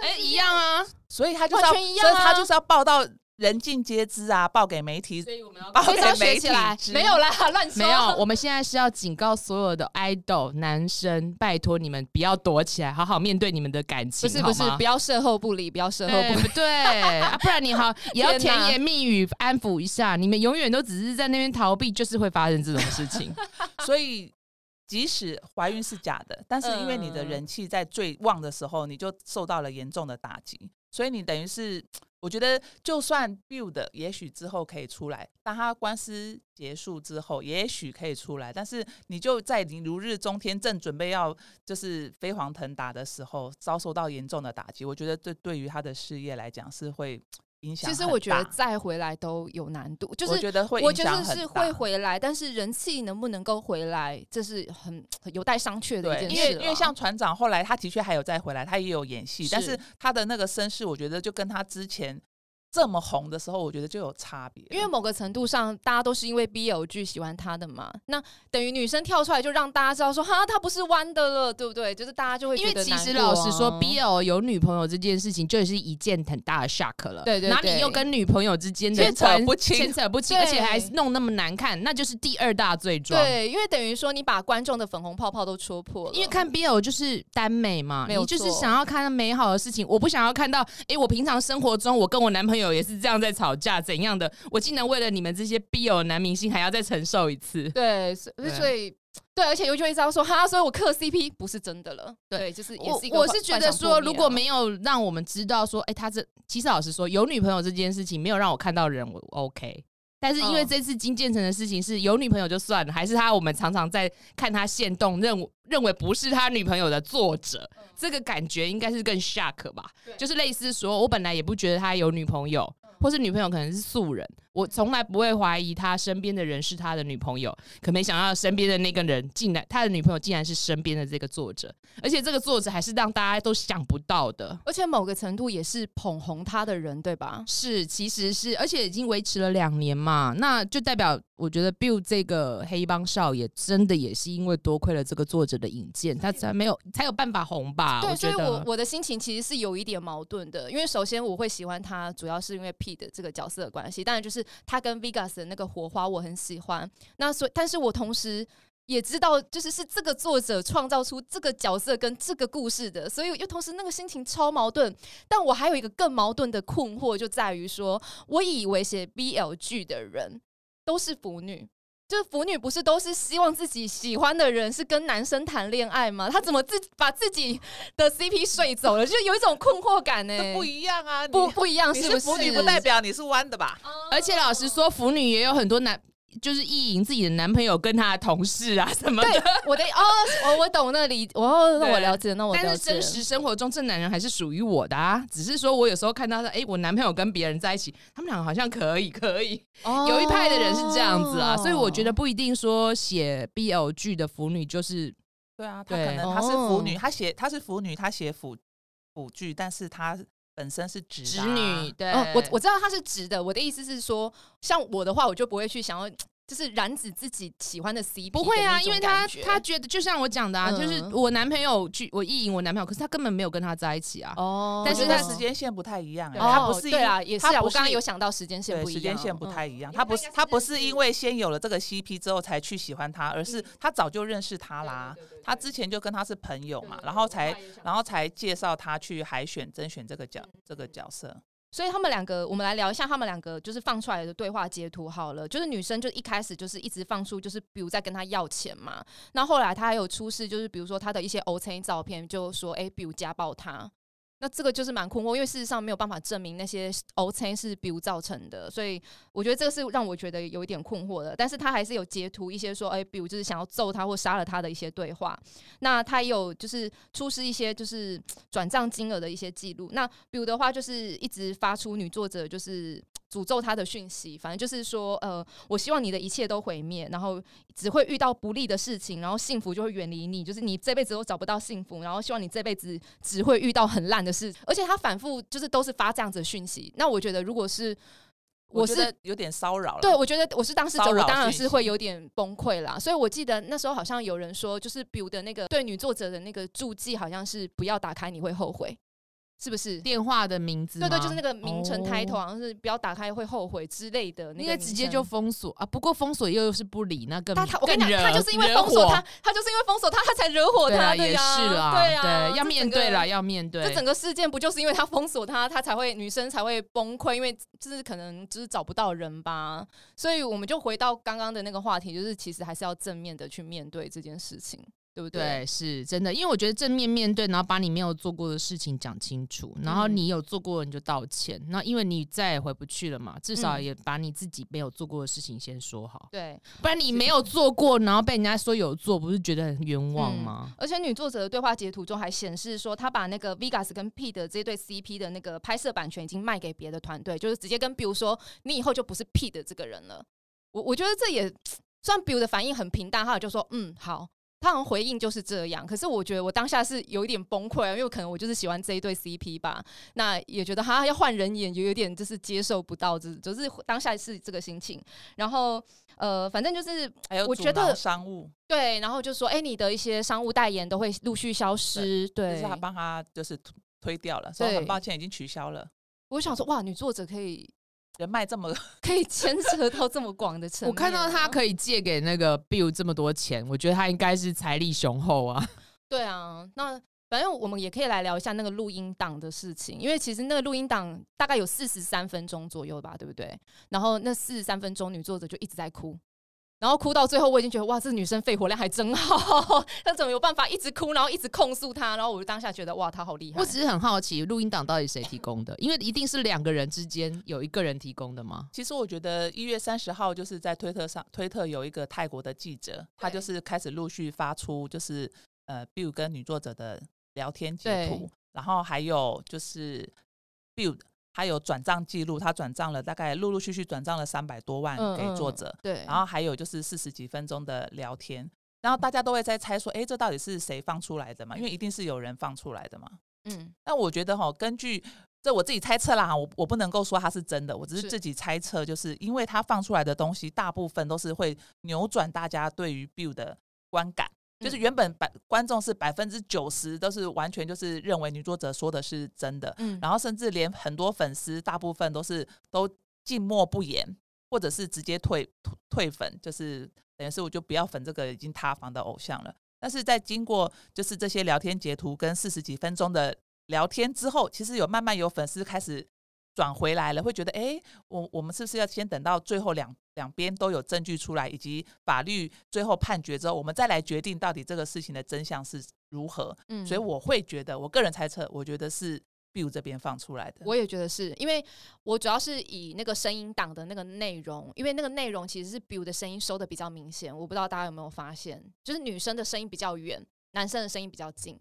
哎、欸，一样啊，所以他就是要，一样啊、所以他就是要报到人尽皆知啊，报给媒体。所以我们要报给媒体知。没有啦，乱说。没有，我们现在是要警告所有的 idol 男生，拜托你们不要躲起来，好好面对你们的感情。不是不是，不要事后不理，不要事后不理。对，对啊，不然你好也要甜言蜜语安抚一下。你们永远都只是在那边逃避，就是会发生这种事情。所以。即使怀孕是假的，但是因为你的人气在最旺的时候，你就受到了严重的打击，所以你等于是，我觉得就算 build，也许之后可以出来，当他官司结束之后，也许可以出来，但是你就在你如日中天，正准备要就是飞黄腾达的时候，遭受到严重的打击，我觉得这对于他的事业来讲是会。其实我觉得再回来都有难度，就是我觉得会，我觉得是会回来，但是人气能不能够回来，这是很有待商榷的一件事。因为因为像船长后来他的确还有再回来，他也有演戏，但是他的那个身世，我觉得就跟他之前。这么红的时候，我觉得就有差别。因为某个程度上，大家都是因为 BL 剧喜欢他的嘛。那等于女生跳出来，就让大家知道说，哈，他不是弯的了，对不对？就是大家就会觉得、啊。因为其实老实说，BL 有女朋友这件事情，就是一件很大的 shock 了。对对对。哪里又跟女朋友之间的牵扯不清，牵扯不清，而且还弄那么难看，那就是第二大罪状。对，因为等于说你把观众的粉红泡泡都戳破了。因为看 BL 就是耽美嘛，你就是想要看美好的事情，我不想要看到，哎，我平常生活中我跟我男朋友也是这样在。吵架怎样的？我竟然为了你们这些 BL 男明星还要再承受一次？对，所以对，对，而且尤就会知道说，哈，所以我磕 CP 不是真的了。对，对就是也是一个。我是觉得说，如果没有让我们知道说，哎、欸，他这其实老实说，有女朋友这件事情没有让我看到人，我 OK。但是因为这次金建成的事情是有女朋友就算了，还是他我们常常在看他现动，认认为不是他女朋友的作者，这个感觉应该是更 shock 吧？就是类似说，我本来也不觉得他有女朋友。或是女朋友可能是素人，我从来不会怀疑他身边的人是他的女朋友，可没想到身边的那个人竟然他的女朋友竟然是身边的这个作者，而且这个作者还是让大家都想不到的，而且某个程度也是捧红他的人，对吧？是，其实是，而且已经维持了两年嘛，那就代表我觉得 Bill 这个黑帮少爷真的也是因为多亏了这个作者的引荐，他才没有才有办法红吧？对，所以我我的心情其实是有一点矛盾的，因为首先我会喜欢他，主要是因为。P 的这个角色的关系，当然就是他跟 Vegas 的那个火花，我很喜欢。那所以，但是我同时也知道，就是是这个作者创造出这个角色跟这个故事的，所以又同时那个心情超矛盾。但我还有一个更矛盾的困惑，就在于说，我以为写 BL g 的人都是腐女。就是腐女不是都是希望自己喜欢的人是跟男生谈恋爱吗？她怎么自把自己的 CP 睡走了？就有一种困惑感呢、欸。不一样啊，不不一样，是不是？是腐女不代表你是弯的吧？而且老实说，腐女也有很多男。就是意淫自己的男朋友跟他的同事啊什么的，我的哦，我我懂那里，哦，那我了解，那我了解。但是真实生活中，这男人还是属于我的啊，只是说我有时候看到说，哎，我男朋友跟别人在一起，他们两个好像可以，可以。哦，有一派的人是这样子啊，所以我觉得不一定说写 BL 剧的腐女就是对啊，他可能他是腐女，他写他是腐女，他写腐腐剧，但是他本身是直直女。对，哦、我我知道她是直的。我的意思是说，像我的话，我就不会去想要。就是染指自己喜欢的 CP，不会啊，因为他他觉得就像我讲的啊，嗯、就是我男朋友去我意淫我男朋友，可是他根本没有跟他在一起啊。哦，但是他时间线不太一样、欸，哦、他不是对啊，也是啊，我刚刚有想到时间线不一样，时间线不太一样。嗯、他不是他不是因为先有了这个 CP 之后才去喜欢他，而是他早就认识他啦，他之前就跟他是朋友嘛，然后才然后才介绍他去海选甄选这个角这个角色。所以他们两个，我们来聊一下他们两个就是放出来的对话截图好了。就是女生就一开始就是一直放出，就是比如在跟他要钱嘛。那后来他还有出示，就是比如说他的一些 O C 照片，就说哎，比如家暴他。那这个就是蛮困惑，因为事实上没有办法证明那些欧称是 B U 造成的，所以我觉得这个是让我觉得有一点困惑的。但是他还是有截图一些说，哎，Bill 就是想要揍他或杀了他的一些对话。那他也有就是出示一些就是转账金额的一些记录。那比如的话就是一直发出女作者就是。诅咒他的讯息，反正就是说，呃，我希望你的一切都毁灭，然后只会遇到不利的事情，然后幸福就会远离你，就是你这辈子都找不到幸福，然后希望你这辈子只会遇到很烂的事，而且他反复就是都是发这样子的讯息。那我觉得，如果是我是有点骚扰了，对，我觉得我是当事者，我当然是会有点崩溃啦。所以我记得那时候好像有人说，就是比如的那个对女作者的那个注记，好像是不要打开，你会后悔。是不是电话的名字？对对，就是那个名称抬头，好像是不要打开会后悔之类的。那个直接就封锁啊！不过封锁又是不理那个。他他我跟你讲，他就是因为封锁他，他就是因为封锁他，他才惹火他的呀。是啦，对啊，要面对了，要面对。这整个事件不就是因为他封锁他，他才会女生才会崩溃，因为就是可能就是找不到人吧。所以我们就回到刚刚的那个话题，就是其实还是要正面的去面对这件事情。对不对？对，是真的，因为我觉得正面面对，然后把你没有做过的事情讲清楚，然后你有做过的你就道歉。那、嗯、因为你再也回不去了嘛，至少也把你自己没有做过的事情先说好。对、嗯，不然你没有做过，然后被人家说有做，不是觉得很冤枉吗？嗯、而且女作者的对话截图中还显示说，她把那个 Vegas 跟 Pete 的这对 CP 的那个拍摄版权已经卖给别的团队，就是直接跟比如说你以后就不是 Pete 这个人了。我我觉得这也 算 Bill 的反应很平淡，他就说嗯好。他好像回应就是这样，可是我觉得我当下是有一点崩溃啊，因为可能我就是喜欢这一对 CP 吧，那也觉得他要换人演，也有点就是接受不到，就是就是当下是这个心情。然后呃，反正就是我觉得商务对，然后就说哎、欸，你的一些商务代言都会陆续消失，对，就是他帮他就是推掉了，所以很抱歉已经取消了。我想说哇，女作者可以。人脉这么 可以牵扯到这么广的程度，我看到他可以借给那个 Bill 这么多钱，我觉得他应该是财力雄厚啊。对啊，那反正我们也可以来聊一下那个录音档的事情，因为其实那个录音档大概有四十三分钟左右吧，对不对？然后那四十三分钟，女作者就一直在哭。然后哭到最后，我已经觉得哇，这女生肺活量还真好，她怎么有办法一直哭，然后一直控诉她？然后我就当下觉得哇，她好厉害。我只是很好奇，录音档到底谁提供的？因为一定是两个人之间有一个人提供的吗？其实我觉得一月三十号就是在推特上，推特有一个泰国的记者，他就是开始陆续发出就是呃，Bill 跟女作者的聊天截图，然后还有就是 Bill。他有转账记录，他转账了大概陆陆续续转账了三百多万给作者，嗯嗯，对，然后还有就是四十几分钟的聊天，然后大家都会在猜说，哎，这到底是谁放出来的嘛？因为一定是有人放出来的嘛。嗯，那我觉得哈，根据这我自己猜测啦，我我不能够说它是真的，我只是自己猜测，就是因为他放出来的东西大部分都是会扭转大家对于 Bill 的观感。就是原本百观众是百分之九十都是完全就是认为女作者说的是真的，嗯，然后甚至连很多粉丝大部分都是都静默不言，或者是直接退退粉，就是等于是我就不要粉这个已经塌房的偶像了。但是在经过就是这些聊天截图跟四十几分钟的聊天之后，其实有慢慢有粉丝开始。转回来了，会觉得哎，我我们是不是要先等到最后两两边都有证据出来，以及法律最后判决之后，我们再来决定到底这个事情的真相是如何？嗯，所以我会觉得，我个人猜测，我觉得是 Bill 这边放出来的。我也觉得是因为我主要是以那个声音档的那个内容，因为那个内容其实是 Bill 的声音收的比较明显，我不知道大家有没有发现，就是女生的声音比较远，男生的声音比较近。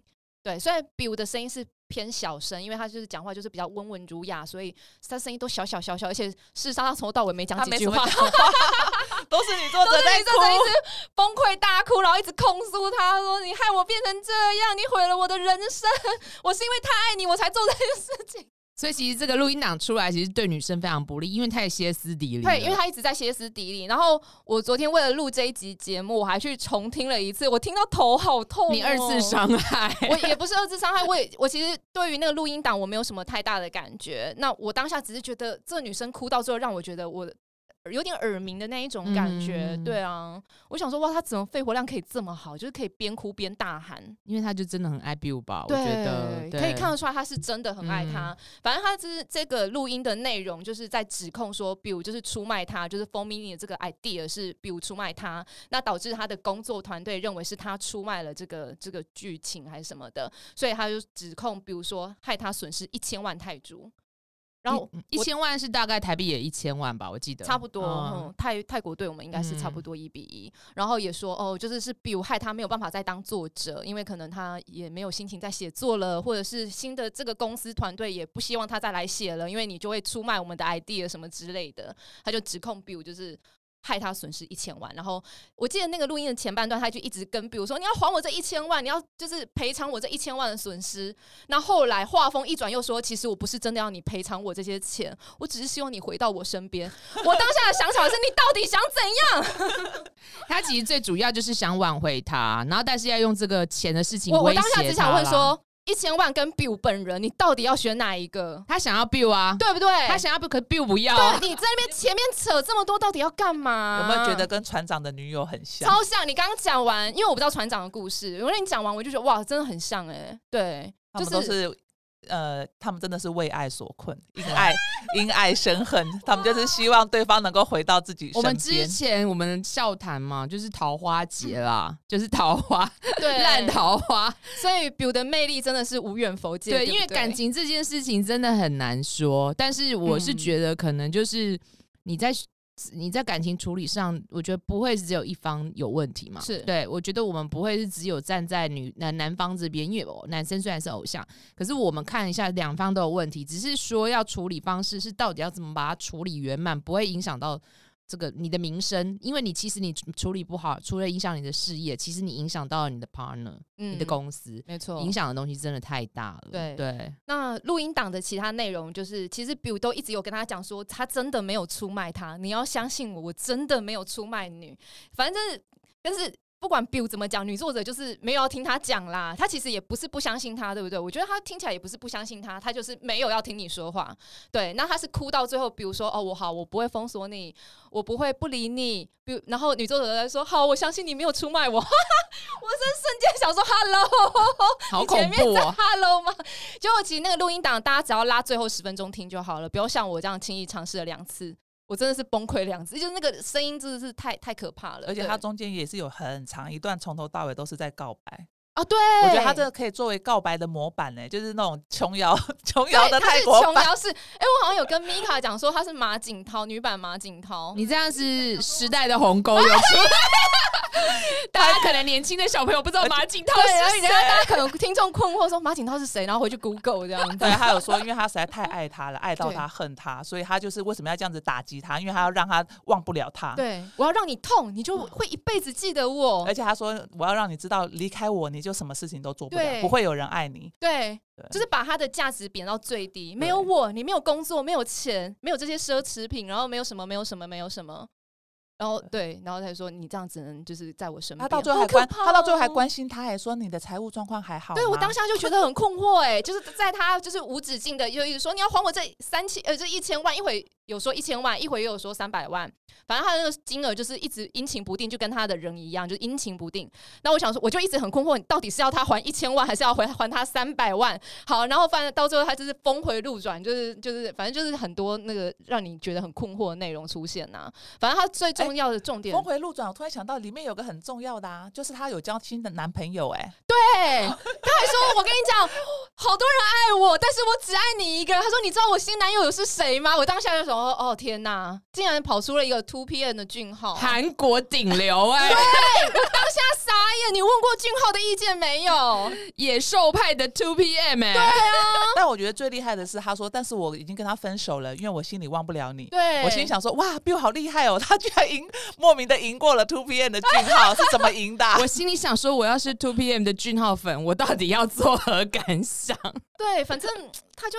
对，虽然 Bill 的声音是偏小声，因为他就是讲话就是比较温文儒雅，所以他声音都小小小小，而且事实上他从头到尾没讲几句话。都是女作者在哭，一直崩溃大哭，然后一直控诉他说：“你害我变成这样，你毁了我的人生，我是因为太爱你，我才做这件事情。”所以其实这个录音档出来，其实对女生非常不利，因为太歇斯底里。对，因为她一直在歇斯底里。然后我昨天为了录这一集节目，我还去重听了一次，我听到头好痛哦。你二次伤害？我也不是二次伤害，我也我其实对于那个录音档我没有什么太大的感觉。那我当下只是觉得这女生哭到最后，让我觉得我。有点耳鸣的那一种感觉，嗯、对啊，我想说哇，他怎么肺活量可以这么好，就是可以边哭边大喊，因为他就真的很爱 Bill 吧，我觉得可以看得出来他是真的很爱他。嗯、反正他是这个录音的内容，就是在指控说 Bill 就是出卖他，就是 Four Minute 的这个 idea 是 Bill 出卖他，那导致他的工作团队认为是他出卖了这个这个剧情还是什么的，所以他就指控，比如说害他损失一千万泰铢。然后一千万是大概台币也一千万吧，我记得差不多。嗯，泰泰国对我们应该是差不多一比一。然后也说哦，就是是 Bill 害他没有办法再当作者，因为可能他也没有心情再写作了，或者是新的这个公司团队也不希望他再来写了，因为你就会出卖我们的 idea 什么之类的。他就指控 Bill 就是。害他损失一千万，然后我记得那个录音的前半段，他就一直跟，比如说你要还我这一千万，你要就是赔偿我这一千万的损失。那后来话锋一转，又说其实我不是真的要你赔偿我这些钱，我只是希望你回到我身边。我当下的想法是，你到底想怎样？他其实最主要就是想挽回他，然后但是要用这个钱的事情威胁他。我当下只想问说。一千万跟 Bill 本人，你到底要选哪一个？他想要 Bill 啊，对不对？他想要 Bill，可是 Bill 不要啊。对，你在那边前面扯这么多，到底要干嘛？有没有觉得跟船长的女友很像？超像！你刚刚讲完，因为我不知道船长的故事，我跟你讲完，我就觉得哇，真的很像哎、欸。对，就是。呃，他们真的是为爱所困，因爱 因爱生恨，他们就是希望对方能够回到自己身边。我们之前我们笑谈嘛，就是桃花劫啦，嗯、就是桃花，对，烂桃花。所以 Bill 的魅力真的是无远弗届。对，对对，因为感情这件事情真的很难说，但是我是觉得可能就是你在。你在感情处理上，我觉得不会是只有一方有问题嘛？是对，我觉得我们不会是只有站在女男男方这边，因为男生虽然是偶像，可是我们看一下两方都有问题，只是说要处理方式是到底要怎么把它处理圆满，不会影响到。这个你的名声，因为你其实你处理不好，除了影响你的事业，其实你影响到了你的 partner，嗯，你的公司，没错，影响的东西真的太大了。对对。那录音档的其他内容，就是其实 Bill 都一直有跟他讲说，他真的没有出卖他，你要相信我，我真的没有出卖你。反正就是，但是。不管 Bill 怎么讲，女作者就是没有要听他讲啦。他其实也不是不相信他，对不对？我觉得他听起来也不是不相信他，他就是没有要听你说话。对，那他是哭到最后，比如说哦，我好，我不会封锁你，我不会不理你。比如，然后女作者在说好，我相信你没有出卖我。哈哈，我是瞬间想说 Hello，好恐怖哦，Hello 吗？结果其实那个录音档，大家只要拉最后十分钟听就好了，不要像我这样轻易尝试了两次。我真的是崩溃两次，就是那个声音真的是太太可怕了，而且它中间也是有很长一段，从头到尾都是在告白啊。对，我觉得他这个可以作为告白的模板呢，就是那种琼瑶 琼瑶的泰国版。琼瑶是，哎、欸，我好像有跟米卡讲说他是马景涛女版马景涛，你这样是时代的鸿沟有出 大家可能年轻的小朋友不知道马景涛是谁，大家可能听众困惑说马景涛是谁，然后回去 Google 这样子。对，他有说，因为他实在太爱他了，爱到他恨他，所以他就是为什么要这样子打击他？因为他要让他忘不了他。对，我要让你痛，你就会一辈子记得我。而且他说，我要让你知道，离开我，你就什么事情都做不了，不会有人爱你。对，就是把他的价值贬到最低。没有我，你没有工作，没有钱，没有这些奢侈品，然后没有什么，没有什么，没有什么。然后对，然后他说你这样只能就是在我身边，他到最后还关，他到最后还关心他，还说你的财务状况还好。对，我当下就觉得很困惑，哎，就是在他就是无止境的又一直说你要还我这三千呃这一千万，一会有说一千万，一会又有说三百万。反正他的那个金额就是一直阴晴不定，就跟他的人一样，就阴晴不定。那我想说，我就一直很困惑，你到底是要他还一千万，还是要还还他三百万？好，然后反正到最后他就是峰回路转，就是就是反正就是很多那个让你觉得很困惑的内容出现呐、啊。反正他最最重要的重点，峰回路转，我突然想到里面有个很重要的啊，就是她有交新的男朋友哎、欸。对，他还说，我跟你讲，好多人爱我，但是我只爱你一个。他说，你知道我新男友是谁吗？我当下就说，哦天哪，竟然跑出了一个。Two PM 的俊浩，韩国顶流哎、欸！对，我当下傻眼。你问过俊浩的意见没有？野兽派的 Two PM 哎、欸！对啊。但我觉得最厉害的是，他说：“但是我已经跟他分手了，因为我心里忘不了你。”对，我心里想说：“哇，Bill 好厉害哦，他居然隐赢，莫名的赢过了 Two PM 的俊浩，是怎么赢的？我心里想说，我要是 Two PM 的俊浩粉，我到底要作何感想？对，反正他就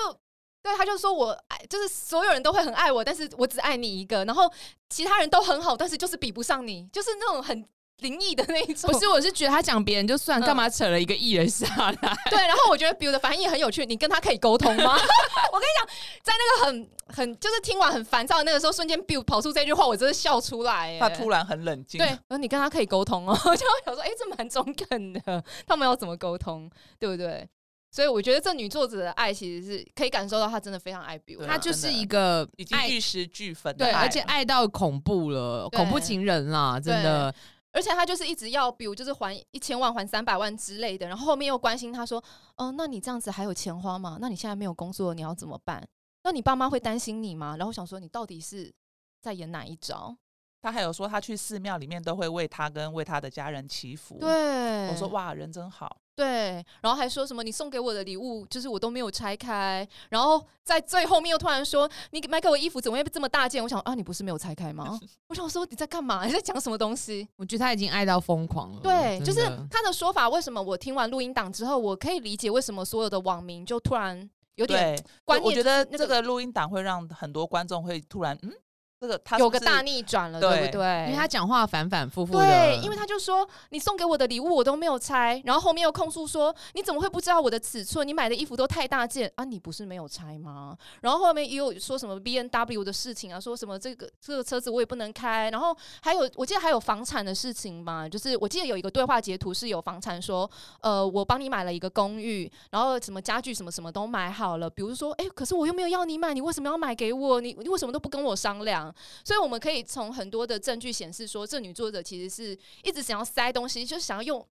对他就说我爱，就是所有人都会很爱我，但是我只爱你一个，然后其他人都很好，但是就是比不上你，就是那种很。灵异的那一种，不是，我是觉得他讲别人就算，干嘛扯了一个艺人下来？对，然后我觉得 Bill 的反应也很有趣。你跟他可以沟通吗？我跟你讲，在那个很很就是听完很烦躁的那个时候，瞬间 Bill 跑出这句话，我真的笑出来。他突然很冷静。对，而你跟他可以沟通哦，我就想说，哎，这蛮中肯的。他们要怎么沟通，对不对？所以我觉得这女作者的爱其实是可以感受到，她真的非常爱 Bill。她就是一个已经玉石俱焚的爱，对，而且爱到恐怖了，恐怖情人啦，真的。而且他就是一直要，比如就是还一千万、还三百万之类的，然后后面又关心他说：“哦、呃，那你这样子还有钱花吗？那你现在没有工作，你要怎么办？那你爸妈会担心你吗？”然后我想说，你到底是在演哪一招？他还有说，他去寺庙里面都会为他跟为他的家人祈福。对，我说哇，人真好。对，然后还说什么你送给我的礼物，就是我都没有拆开。然后在最后面又突然说，你买给我衣服怎么会这么大件？我想啊，你不是没有拆开吗？我想说你在干嘛？你在讲什么东西？我觉得他已经爱到疯狂了。对，就是他的说法。为什么我听完录音档之后，我可以理解为什么所有的网民就突然有点关键？我觉得这个录音档会让很多观众会突然嗯。这个他有个大逆转了，对，不对？因为他讲话反反复复的。对，因为他就说你送给我的礼物我都没有拆，然后后面又控诉说你怎么会不知道我的尺寸？你买的衣服都太大件啊！你不是没有拆吗？然后后面又有说什么 B N W 的事情啊，说什么这个这个车子我也不能开，然后还有我记得还有房产的事情嘛，就是我记得有一个对话截图是有房产说，呃，我帮你买了一个公寓，然后什么家具什么什么都买好了，比如说哎，可是我又没有要你买，你为什么要买给我？你你为什么都不跟我商量？所以我们可以从很多的证据显示说，这女作者其实是一直想要塞东西，就是想要用，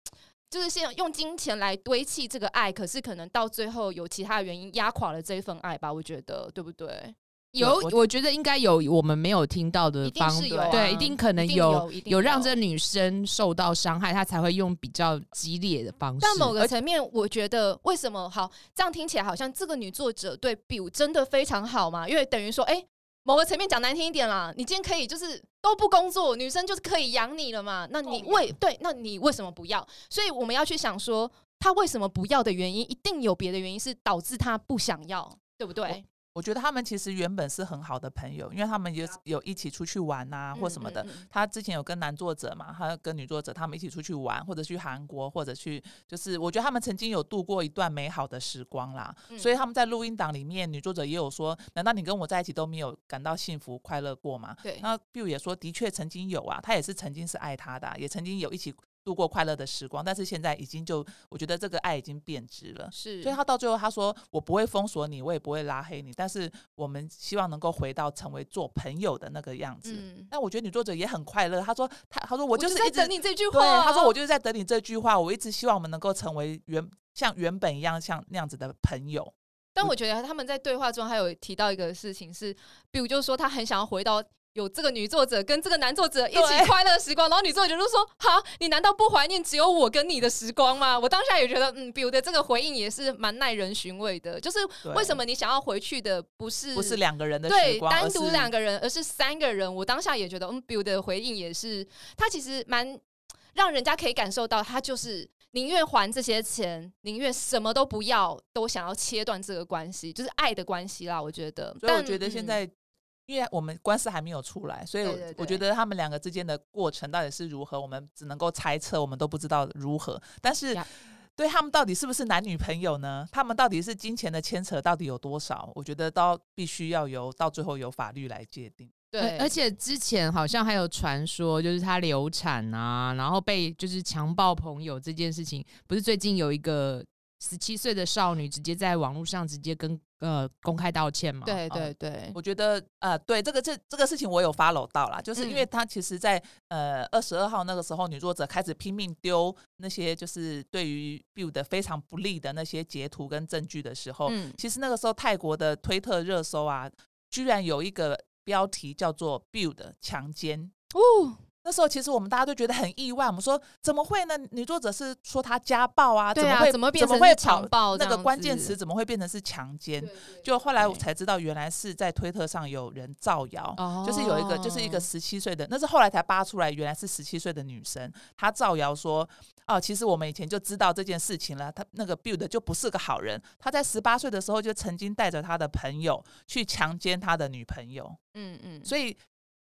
就是想用金钱来堆砌这个爱，可是可能到最后有其他的原因压垮了这一份爱吧？我觉得对不对？有，我觉得应该有我们没有听到的方，一定是有啊，对，一定可能有有，有让这女生受到伤害，她才会用比较激烈的方式。但某个层面，我觉得为什么好这样听起来好像这个女作者对 Bill 真的非常好嘛？因为等于说，哎。某个层面讲难听一点啦，你今天可以就是都不工作，女生就是可以养你了嘛？那你为对，那你为什么不要？所以我们要去想说，他为什么不要的原因，一定有别的原因是导致他不想要，对不对？我觉得他们其实原本是很好的朋友，因为他们有有一起出去玩啊，或什么的。他之前有跟男作者嘛，他跟女作者他们一起出去玩，或者去韩国，或者去，就是我觉得他们曾经有度过一段美好的时光啦。所以他们在录音档里面，女作者也有说：“难道你跟我在一起都没有感到幸福快乐过吗？”对。那 Bill 也说：“的确曾经有啊，他也是曾经是爱他的，也曾经有一起。”度过快乐的时光，但是现在已经就，我觉得这个爱已经变质了。是，所以他到最后他说：“我不会封锁你，我也不会拉黑你，但是我们希望能够回到成为做朋友的那个样子。嗯”但我觉得女作者也很快乐。他说：“他他说我就是在等你这句话啊。”他说：“我就是在等你这句话，我一直希望我们能够成为原像原本一样像那样子的朋友。”但我觉得他们在对话中还有提到一个事情是，比如就是说他很想要回到。有这个女作者跟这个男作者一起快乐时光，然后女作者就说：“好，你难道不怀念只有我跟你的时光吗？”我当下也觉得，嗯，Bill 的这个回应也是蛮耐人寻味的。就是为什么你想要回去的不是不是两个人的时光，对，单独两个人，而是三个人。我当下也觉得，嗯，Bill 的回应也是，他其实蛮让人家可以感受到，他就是宁愿还这些钱，宁愿什么都不要，都想要切断这个关系，就是爱的关系啦。我觉得，所以我觉得现在。因为我们官司还没有出来，所以我觉得他们两个之间的过程到底是如何，我们只能够猜测，我们都不知道如何。但是，对他们到底是不是男女朋友呢？他们到底是金钱的牵扯到底有多少？我觉得都必须要由到最后由法律来界定。对，而且之前好像还有传说，就是她流产啊，然后被就是强暴朋友这件事情，不是最近有一个。十七岁的少女直接在网络上直接跟呃公开道歉嘛？对对对，嗯、我觉得呃对这个这这个事情我有 follow 到啦，就是因为他其实在呃二十二号那个时候，女作者开始拼命丢那些就是对于的非常不利的那些截图跟证据的时候，嗯、其实那个时候泰国的推特热搜啊，居然有一个标题叫做的强奸哦。那时候其实我们大家都觉得很意外，我们说怎么会呢？女作者是说她家暴啊，对啊，怎么会怎么会强暴？那个关键词怎么会变成是强奸？就后来我才知道，原来是在推特上有人造谣，就是有一个就是一个十七岁的，那是后来才扒出来，原来是十七岁的女生，她造谣说，哦，其实我们以前就知道这件事情了，她那个 Build 就不是个好人，他在十八岁的时候就曾经带着他的朋友去强奸他的女朋友，嗯嗯，所以。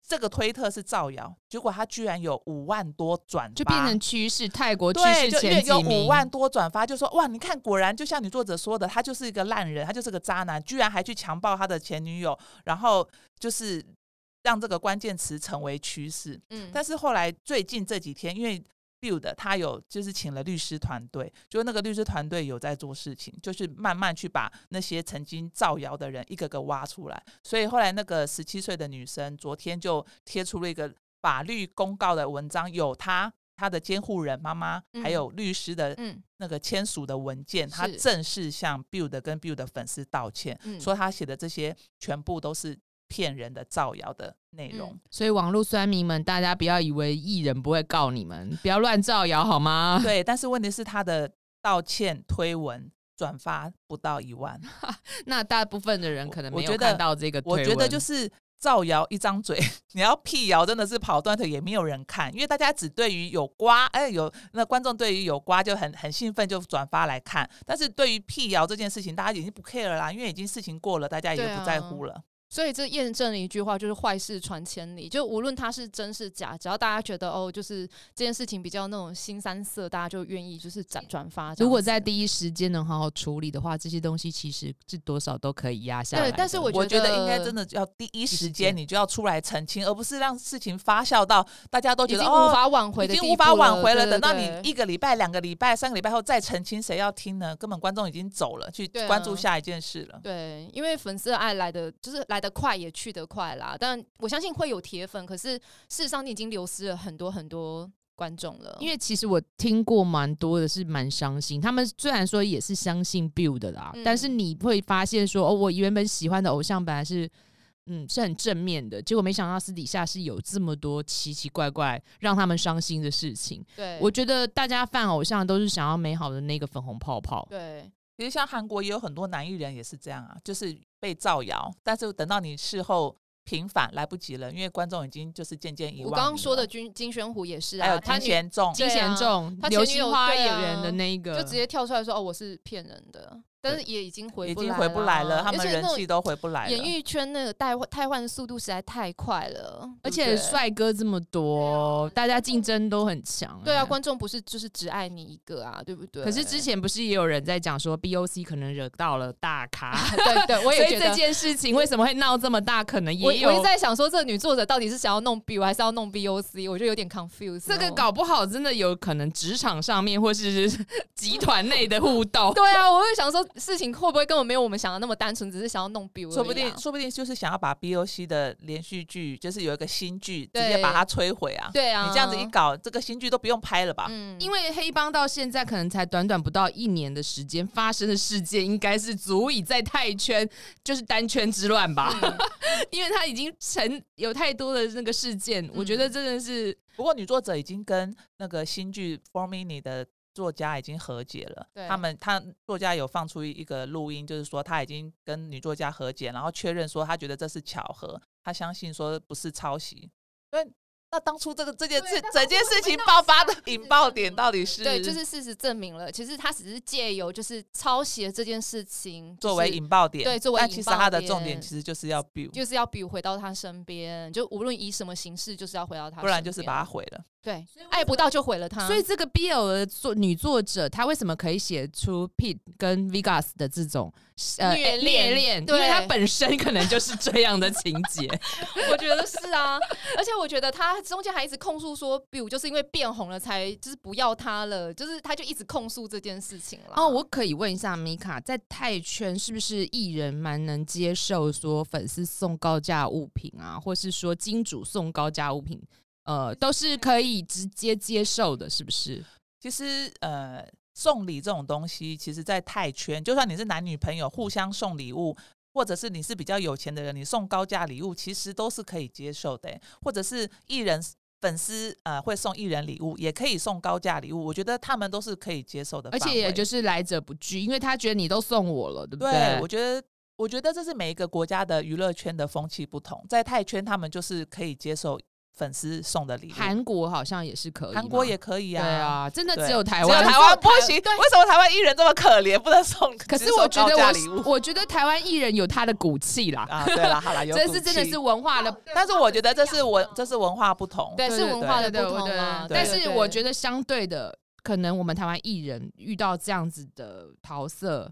这个推特是造谣，结果他居然有五万多转发，就变成趋势。泰国趋势前几五万多转发，就说哇，你看，果然就像女作者说的，他就是一个烂人，他就是个渣男，居然还去强暴他的前女友，然后就是让这个关键词成为趋势。嗯，但是后来最近这几天，因为。Build 他有就是请了律师团队，就那个律师团队有在做事情，就是慢慢去把那些曾经造谣的人一个个挖出来。所以后来那个十七岁的女生昨天就贴出了一个法律公告的文章，有她、她的监护人妈妈，还有律师的那个签署的文件，她正式向 Build 跟 Build 的粉丝道歉，说她写的这些全部都是。骗人的造谣的内容，嗯，所以网络酸民们，大家不要以为艺人不会告你们，不要乱造谣好吗？对，但是问题是他的道歉推文转发不到一万，那大部分的人可能没有看到这个。我觉得就是造谣一张嘴，你要辟谣真的是跑断腿，也没有人看，因为大家只对于有瓜，哎，有那观众对于有瓜就很很兴奋，就转发来看。但是对于辟谣这件事情，大家已经不 care 了啦，因为已经事情过了，大家也不在乎了。所以这验证了一句话，就是坏事传千里。就无论它是真是假，只要大家觉得哦，就是这件事情比较那种新三色，大家就愿意就是转转发。如果在第一时间能好好处理的话，这些东西其实是多少都可以压下来。对，但是我觉得，我觉得应该真的要第一时间你就要出来澄清，而不是让事情发酵到大家都觉得无法挽回的，已经无法挽回了。等到你一个礼拜、两个礼拜、三个礼拜后再澄清，谁要听呢？根本观众已经走了，去关注下一件事了。对，对，因为粉丝爱来的就是来得快，也去得。快啦，但我相信会有铁粉。可是事实上，你已经流失了很多很多观众了。因为其实我听过蛮多的，是蛮伤心。他们虽然说也是相信 Build 的啦，嗯、但是你会发现说，哦，我原本喜欢的偶像本来是，嗯，是很正面的，结果没想到私底下是有这么多奇奇怪怪让他们伤心的事情。对，我觉得大家犯偶像都是想要美好的那个粉红泡泡。对。其实像韩国也有很多男艺人也是这样啊，就是被造谣，但是等到你事后平反来不及了，因为观众已经就是渐渐遗忘。我刚刚说的金金宣虎也是啊，还有金贤重，金贤重，他流星花演员的那一个，就直接跳出来说：“哦，我是骗人的。”但是也已经回不来了，已经回不来了，他们人气都回不来了。演艺圈那个代换替换的速度实在太快了，而且帅哥这么多，大家竞争都很强。对啊，观众不是就是只爱你一个啊，对不对？可是之前不是也有人在讲说 BOC 可能惹到了大咖？对对，我 也觉得这件事情为什么会闹这么大，可能也有。我一直在想说，这个女作者到底是想要弄 BIU 还是要弄 BOC？我觉得有点 confused。这个搞不好真的有可能职场上面或是 集团内的互动。对啊，我会想说事情会不会。根本没有我们想的那么单纯，只是想要弄 BIU，说不定说不定就是想要把 BOC 的连续剧，就是有一个新剧，直接把它摧毁啊！对啊，你这样子一搞，这个新剧都不用拍了吧？嗯，因为黑帮到现在可能才短短不到一年的时间，发生的事件应该是足以在泰圈就是单圈之乱吧？嗯、因为他已经成有太多的那个事件，嗯、我觉得真的是。不过女作者已经跟那个新剧 Four Minute 的。作家已经和解了，对他们他作家有放出一个录音，就是说他已经跟女作家和解，然后确认说他觉得这是巧合，他相信说不是抄袭。对。那当初这个这件事，整件事情爆发的引爆点到底是？对，就是事实证明了，其实他只是借由就是抄袭这件事情作为引爆点，对，作为引爆点。但其实他的重点其实就是要 Build，就是要 Build 回到他身边，就无论以什么形式，就是要回到他身边，不然就是把他毁了。对，爱不到就毁了他。所以这个 BL 的作女作者，她为什么可以写出 Pete 跟 Vegas 的这种呃虐恋？因为她本身可能就是这样的情节。我觉得是啊，而且我觉得她中间还一直控诉说，Bill 就是因为变红了才就是不要他了，就是她就一直控诉这件事情了。哦，我可以问一下米卡，在泰圈是不是艺人蛮能接受说粉丝送高价物品啊，或是说金主送高价物品？呃，都是可以直接接受的，是不是？其实，呃，送礼这种东西，其实，在泰圈，就算你是男女朋友互相送礼物，或者是你是比较有钱的人，你送高价礼物，其实都是可以接受的。或者是艺人粉丝呃会送艺人礼物，也可以送高价礼物，我觉得他们都是可以接受的。而且也就是来者不拒，因为他觉得你都送我了，对不对？对，我觉得我觉得这是每一个国家的娱乐圈的风气不同，在泰圈他们就是可以接受。粉丝送的礼物，韩国好像也是可以，韩国也可以啊。对啊，真的只有台湾，只有台湾不行。为什么台湾艺人这么可怜，不能送？可是我觉得我，我觉得台湾艺人有他的骨气啦。啊，对了，好了，有这是真的是文化的，但是我觉得这是文，这是文化不同，对，是文化的不同啊。但是我觉得相对的，可能我们台湾艺人遇到这样子的桃色。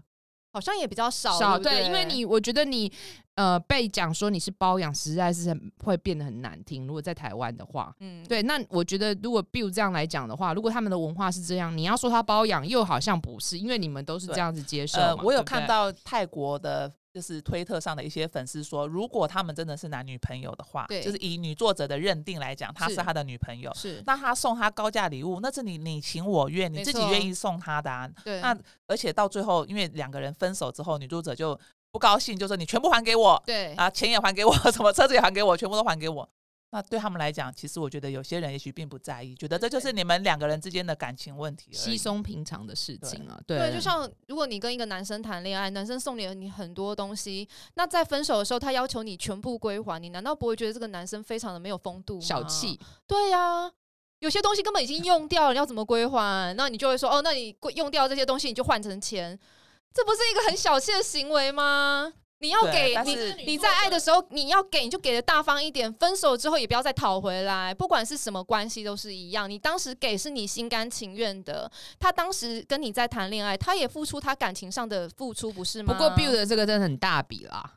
好像也比较少，少对，因为你我觉得你呃被讲说你是包养，实在是会变得很难听。如果在台湾的话，嗯，对，那我觉得如果 Bill 这样来讲的话，如果他们的文化是这样，你要说他包养，又好像不是，因为你们都是这样子接受。呃，我有看到泰国的。就是推特上的一些粉丝说，如果他们真的是男女朋友的话，对，就是以女作者的认定来讲，他是他的女朋友，是，那他送他高价礼物，那是你你情我愿，你自己愿意送他的啊。对，那而且到最后，因为两个人分手之后，女作者就不高兴，就说你全部还给我，对啊，钱也还给我，什么车子也还给我，全部都还给我。那对他们来讲，其实我觉得有些人也许并不在意，觉得这就是你们两个人之间的感情问题，稀松平常的事情啊。对，对，就像如果你跟一个男生谈恋爱，男生送你了你很多东西，那在分手的时候，他要求你全部归还，你难道不会觉得这个男生非常的没有风度吗？小气。对呀、啊，有些东西根本已经用掉了，你要怎么归还？那你就会说，哦，那你用掉这些东西，你就换成钱，这不是一个很小气的行为吗？你要给你，你在爱的时候你要给，你就给的大方一点。分手之后也不要再讨回来，不管是什么关系都是一样。你当时给是你心甘情愿的，他当时跟你在谈恋爱，他也付出他感情上的付出，不是吗？不过 Bill 的这个真的很大笔啦。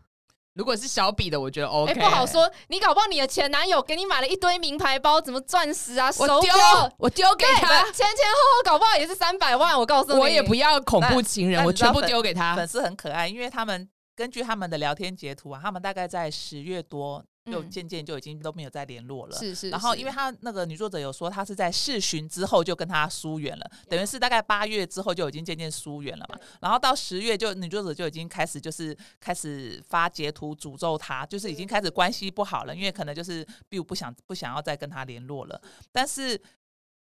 如果是小笔的，我觉得 OK。欸，不好说。你搞不好你的前男友给你买了一堆名牌包，怎么钻石啊，手表，我丢给他，前前后后搞不好也是三百万。我告诉你，我也不要恐怖情人，我全部丢给他。粉丝很可爱，因为他们。根据他们的聊天截图啊，他们大概在十月多就渐渐就已经都没有再联络了。是是。然后，因为他那个女作者有说，他是在试巡之后就跟他疏远了，等于是大概八月之后就已经渐渐疏远了嘛。然后到十月，就女作者就已经开始就是开始发截图诅咒他，就是已经开始关系不好了，因为可能就是并不想不想要再跟他联络了。但是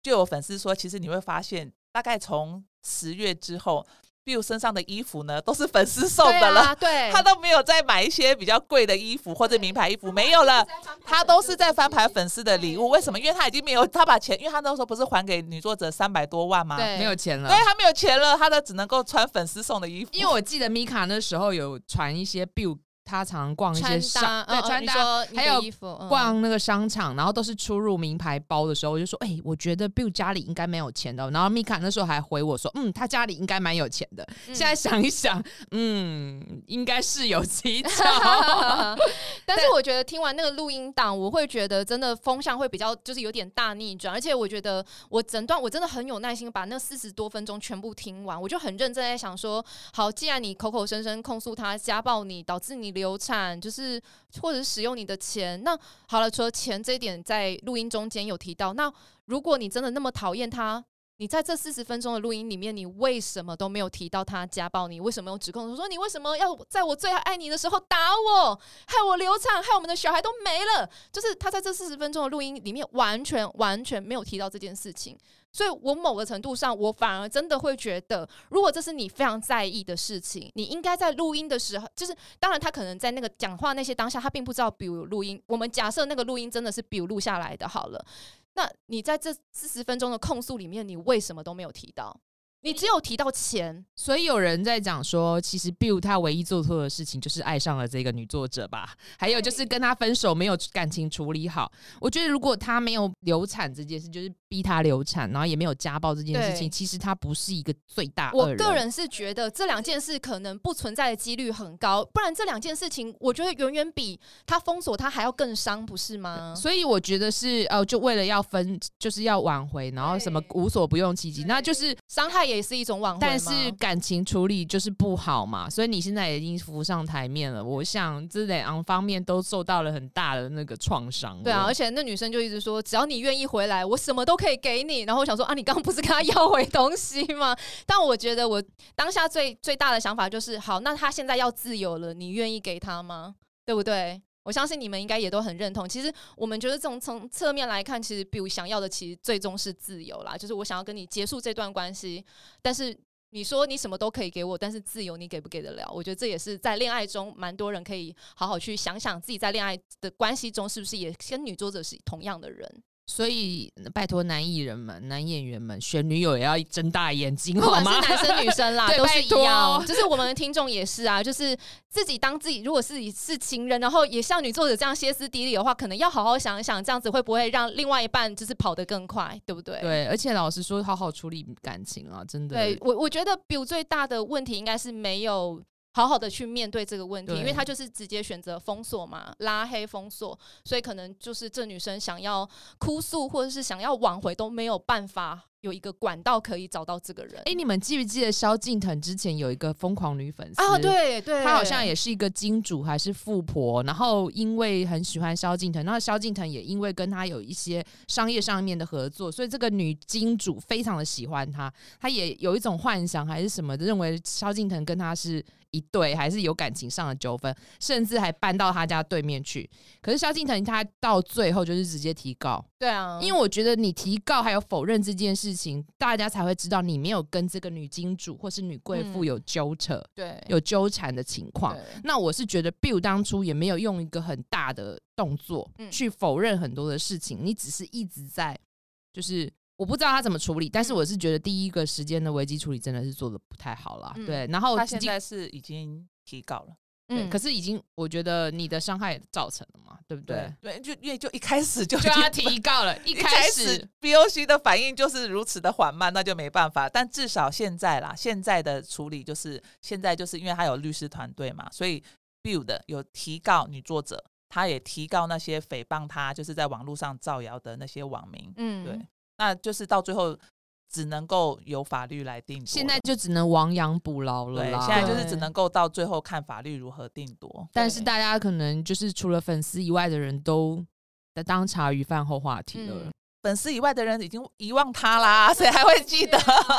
就有粉丝说，其实你会发现，大概从十月之后。Bill 身上的衣服呢，都是粉丝送的了。对，啊、对，他都没有再买一些比较贵的衣服或者名牌衣服，没有了。他都是在翻牌粉丝的礼物。为什么？因为他已经没有，他把钱，因为他那时候不是还给女作者三百多万吗？对，没有钱了。对，他没有钱了，他的只能够穿粉丝送的衣服。因为我记得米卡那时候有传一些 Bill。他常常逛一些商，对，穿搭，还有逛那个商场，然后都是出入名牌包的时候，我就说，哎，我觉得 Bill 家里应该没有钱的。然后米卡那时候还回我说，嗯，他家里应该蛮有钱的。现在想一想，嗯，应该是有蹊跷。但是我觉得听完那个录音档，我会觉得真的风向会比较，就是有点大逆转。而且我觉得我整段我真的很有耐心把那四十多分钟全部听完，我就很认真在想说，好，既然你口口声声控诉他家暴你，导致你。流产就是，或者使用你的钱。那好了，除了钱这一点，在录音中间有提到。那如果你真的那么讨厌他，你在这四十分钟的录音里面，你为什么都没有提到他家暴你？为什么有指控说你为什么要在我最爱你的时候打我，害我流产，害我们的小孩都没了？就是他在这四十分钟的录音里面，完全完全没有提到这件事情。所以，我某个程度上，我反而真的会觉得，如果这是你非常在意的事情，你应该在录音的时候，就是当然，他可能在那个讲话那些当下，他并不知道比如录音。我们假设那个录音真的是比如录下来的，好了，那你在这四十分钟的控诉里面，你为什么都没有提到？你只有提到钱，所以有人在讲说，其实 Bill 他唯一做错的事情就是爱上了这个女作者吧，还有就是跟他分手没有感情处理好。我觉得如果他没有流产这件事，就是逼他流产，然后也没有家暴这件事情，其实他不是一个最大。我个人是觉得这两件事可能不存在的几率很高，不然这两件事情我觉得远远比他封锁他还要更伤，不是吗？所以我觉得是呃，就为了要分，就是要挽回，然后什么无所不用其极，那就是伤害。也是一种挽回，但是感情处理就是不好嘛，所以你现在已经浮上台面了。我想这两方面都受到了很大的那个创伤。对啊，而且那女生就一直说，只要你愿意回来，我什么都可以给你。然后我想说啊，你刚刚不是跟他要回东西吗？但我觉得我当下最最大的想法就是，好，那他现在要自由了，你愿意给他吗？对不对？我相信你们应该也都很认同。其实我们觉得，从从侧面来看，其实比如想要的其实最终是自由啦，就是我想要跟你结束这段关系，但是你说你什么都可以给我，但是自由你给不给得了？我觉得这也是在恋爱中蛮多人可以好好去想想，自己在恋爱的关系中是不是也跟女作者是同样的人。所以，拜托男艺人们、男演员们选女友也要睁大眼睛，好吗？不管是男生女生啦，都是一样。就是我们的听众也是啊，就是自己当自己，如果自己是情人，然后也像女作者这样歇斯底里的话，可能要好好想一想，这样子会不会让另外一半就是跑得更快，对不对？对，而且老实说，好好处理感情啊，真的。对我，我觉得 Bill 最大的问题应该是没有。好好的去面对这个问题，因为他就是直接选择封锁嘛，拉黑封锁，所以可能就是这女生想要哭诉或者是想要挽回都没有办法有一个管道可以找到这个人。哎、欸，你们记不记得萧敬腾之前有一个疯狂女粉丝啊？对对，她好像也是一个金主还是富婆，然后因为很喜欢萧敬腾，然后萧敬腾也因为跟他有一些商业上面的合作，所以这个女金主非常的喜欢他，她也有一种幻想还是什么的，认为萧敬腾跟她是。一对还是有感情上的纠纷，甚至还搬到他家对面去。可是萧敬腾他到最后就是直接提告。对啊，因为我觉得你提告还有否认这件事情，大家才会知道你没有跟这个女金主或是女贵妇有纠扯，嗯、对，有纠缠的情况。那我是觉得 Bill 当初也没有用一个很大的动作去否认很多的事情，你只是一直在就是。我不知道他怎么处理，但是我是觉得第一个时间的危机处理真的是做的不太好了。嗯、对，然后他现在是已经提告了，嗯，可是已经我觉得你的伤害造成了嘛，对不对？对，就因为就一开始就就他提告了，一开始 BOC 的反应就是如此的缓慢，那就没办法。但至少现在啦，现在的处理就是现在就是因为他有律师团队嘛，所以 Build 有提告女作者，他也提告那些诽谤他就是在网络上造谣的那些网民，嗯，对。那就是到最后只能够由法律来定夺，现在就只能亡羊补牢了。对，现在就是只能够到最后看法律如何定夺。但是大家可能就是除了粉丝以外的人都当茶余饭后话题了。嗯、粉丝以外的人已经遗忘他啦，谁还会记得？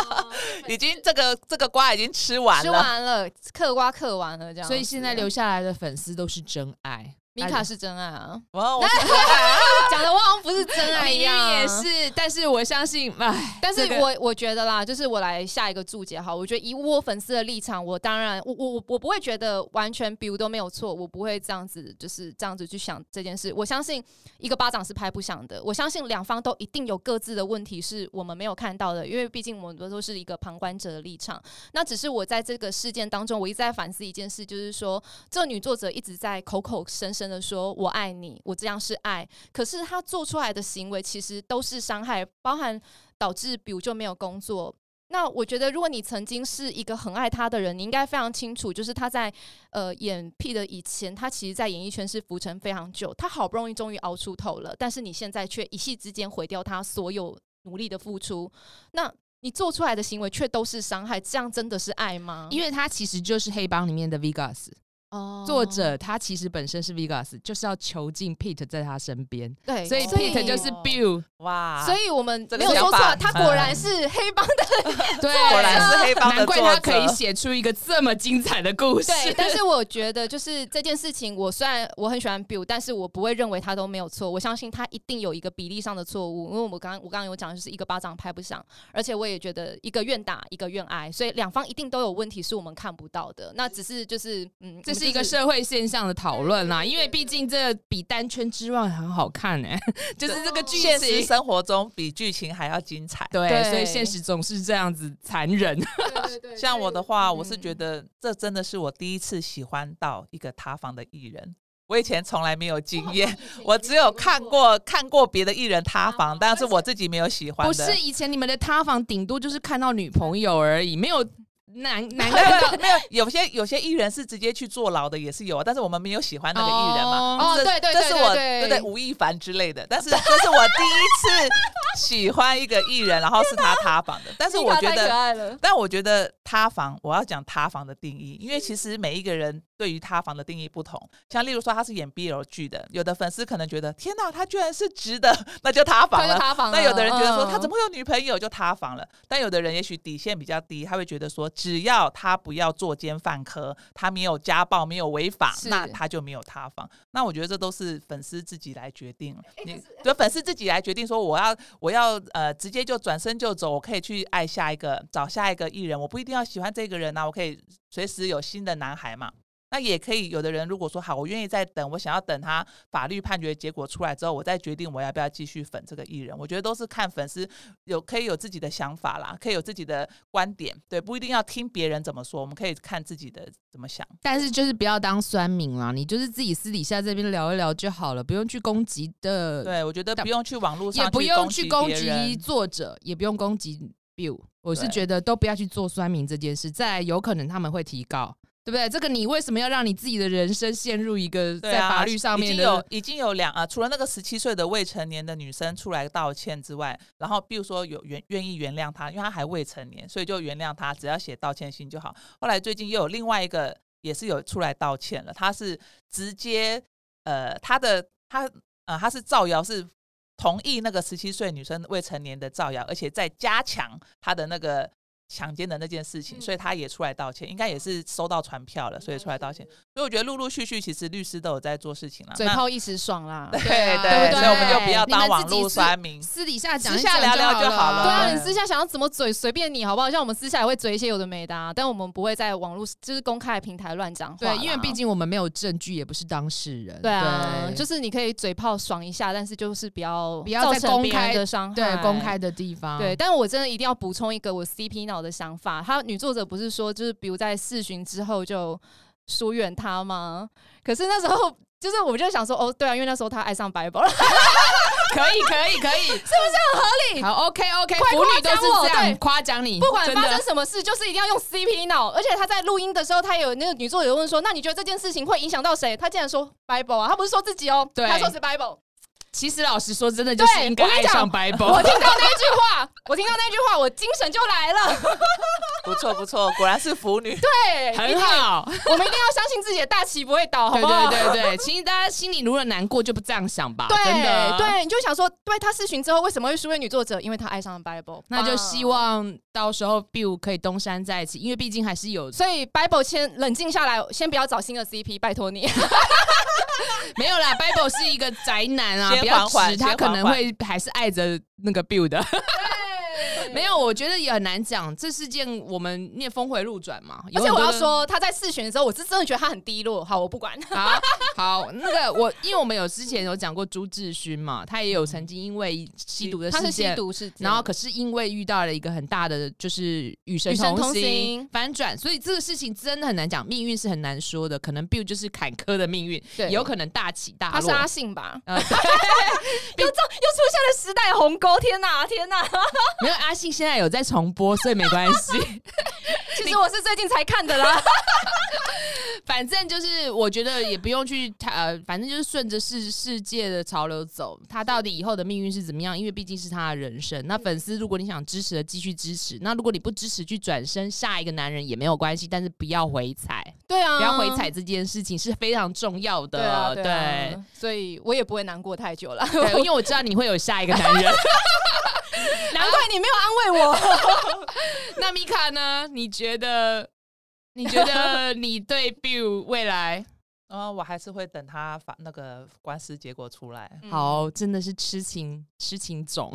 已经这个这个瓜已经吃完了，吃完了，嗑瓜嗑完了，这样。所以现在留下来的粉丝都是真爱。米卡是真爱啊！哇，我 讲的我好像不是真爱一样，也是。但是我相信，哎，但是我我觉得啦，就是我来下一个注解哈。我觉得以我粉丝的立场，我当然，我我我不会觉得完全 Bill 都没有错，我不会这样子，就是这样子去想这件事。我相信一个巴掌是拍不响的，我相信两方都一定有各自的问题是我们没有看到的，因为毕竟我们都是一个旁观者的立场。那只是我在这个事件当中，我一直在反思一件事，就是说这个女作者一直在口口声声。的说我爱你，我这样是爱，可是他做出来的行为其实都是伤害，包含导致比如就没有工作。那我觉得，如果你曾经是一个很爱他的人，你应该非常清楚，就是他在呃演 P 的以前，他其实在演艺圈是浮沉非常久，他好不容易终于熬出头了，但是你现在却一夕之间毁掉他所有努力的付出，那你做出来的行为却都是伤害，这样真的是爱吗？因为他其实就是黑帮里面的 Vegas。Oh. 作者他其实本身是 Vegas，就是要囚禁 Pete 在他身边，对，所以 Pete 就是 Bill，哇，所以我们没有说错，他果然是黑帮的，对，果然是黑帮的，难怪他可以写出一个这么精彩的故事。对，但是我觉得就是这件事情，我虽然我很喜欢 Bill，但是我不会认为他都没有错，我相信他一定有一个比例上的错误，因为我刚我刚刚有讲，就是一个巴掌拍不响，而且我也觉得一个愿打一个愿挨，所以两方一定都有问题是我们看不到的，那只是就是嗯，这是一个社会现象的讨论啦，因为毕竟这比单圈之外很好看哎、欸，就是这个剧情，现实生活中比剧情还要精彩。对，对所以现实总是这样子残忍。对对对，像我的话，我是觉得这真的是我第一次喜欢到一个塌房的艺人。我以前从来没有经验，我只有看过看过别的艺人塌房，但是我自己没有喜欢的。不是以前你们的塌房，顶多就是看到女朋友而已，没有。难 难道没有有些有些艺人是直接去坐牢的也是有啊，但是我们没有喜欢那个艺人嘛？哦，对对对，这是我对对吴亦凡之类的，但是这是我第一次喜欢一个艺人，然后是他塌房的。但是我觉得，但我觉得塌房，我要讲塌房的定义，因为其实每一个人对于塌房的定义不同。像例如说他是演 BL 剧的，有的粉丝可能觉得天哪，他居然是直的，那就塌房了。塌房了。那有的人觉得说他怎么会有女朋友就塌房了。嗯、但有的人也许底线比较低，他会觉得说只要他不要作奸犯科，他没有家暴，没有违法，那他就没有塌房。那我觉得这都是粉丝自己来决定了。你就粉丝自己来决定说我要我要呃直接就转身就走，我可以去爱下一个找下一个艺人，我不一定要喜欢这个人啊，我可以随时有新的男孩嘛。那也可以，有的人如果说好，我愿意再等，我想要等他法律判决结果出来之后，我再决定我要不要继续粉这个艺人。我觉得都是看粉丝有可以有自己的想法啦，可以有自己的观点，对，不一定要听别人怎么说，我们可以看自己的怎么想。但是就是不要当酸民啦，你就是自己私底下这边聊一聊就好了，不用去攻击的。对，我觉得不用去网络上，也不用去攻击作者，也不用攻击。我是觉得都不要去做酸民这件事，再来有可能他们会提告。对不对？这个你为什么要让你自己的人生陷入一个在法律上面的？啊、已经有已经有两啊，除了那个十七岁的未成年的女生出来道歉之外，然后比如说有愿愿意原谅她，因为她还未成年，所以就原谅她，只要写道歉信就好。后来最近又有另外一个也是有出来道歉了，他是直接呃，他的他呃，他是造谣，是同意那个十七岁女生未成年的造谣，而且再加强他的那个。强奸的那件事情，所以他也出来道歉，应该也是收到传票了，所以出来道歉。所以我觉得陆陆续续，其实律师都有在做事情了。嘴炮一时爽啦，对对，对，所以我们就不要当网络酸民，私底下讲，私下聊聊就好了。对啊，你私下想要怎么嘴随便你，好不好？像我们私下也会嘴一些有的没的，啊，但我们不会在网络就是公开的平台乱讲话。对，因为毕竟我们没有证据，也不是当事人。对啊，就是你可以嘴炮爽一下，但是就是不要不要在公开的伤害，对公开的地方。对，但是我真的一定要补充一个我 CP 脑的想法，他。女作者不是说，就是比如在四旬之后就疏远他吗？可是那时候，就是我就想说，哦，对啊，因为那时候他爱上 Bible 了，可以，可以，可以，是不是很合理？好，OK，OK，腐女都是这样夸奖你，不管发生什么事，就是一定要用 CP 脑。而且他在录音的时候，他有那个女作者问说，那你觉得这件事情会影响到谁？他竟然说 Bible 啊，他不是说自己哦，对，他说是 Bible。其实老实说，真的就是应该爱上 Bible。我听到那句话，我听到那句话，我精神就来了。不错不错，果然是腐女。对，很好。我们一定要相信自己的大旗不会倒，好不好？对对对对，其实大家心里如果难过，就不这样想吧。对对，你就想说，对他试巡之后为什么会输给女作者？因为他爱上了 Bible。那就希望到时候 Bill 可以东山再起，因为毕竟还是有。所以 Bible 先冷静下来，先不要找新的 CP，拜托你。没有啦，Bible 是一个宅男啊，比较直，他可能会还是爱着那个 Bill 的。没有，我觉得也很难讲。这事件我们念峰回路转嘛，而且我要说，他在试选的时候，我是真的觉得他很低落。好，我不管。好，好，那个我，因为我们有之前有讲过朱志勋嘛，他也有曾经因为吸毒的事件，他是吸毒事件，然后可是因为遇到了一个很大的就是与神同行反转，所以这个事情真的很难讲，命运是很难说的。可能 Bill 就是坎坷的命运，对，有可能大起大落。他是阿信吧？呃、又又出现了时代鸿沟，天哪，天哪！没有阿。现在有在重播，所以没关系。其实我是最近才看的啦。反正就是，我觉得也不用去呃，反正就是顺着世世界的潮流走。他到底以后的命运是怎么样？因为毕竟是他的人生。那粉丝，如果你想支持的，继续支持；那如果你不支持，去转身下一个男人也没有关系。但是不要回踩，对啊，不要回踩这件事情是非常重要的。对啊，对啊，对，所以我也不会难过太久了，因为我知道你会有下一个男人。难怪你没有安慰我。那米卡呢？你觉得？你觉得你对 Bill 未来？嗯，我还是会等他发那个官司结果出来。好，真的是痴情痴情种。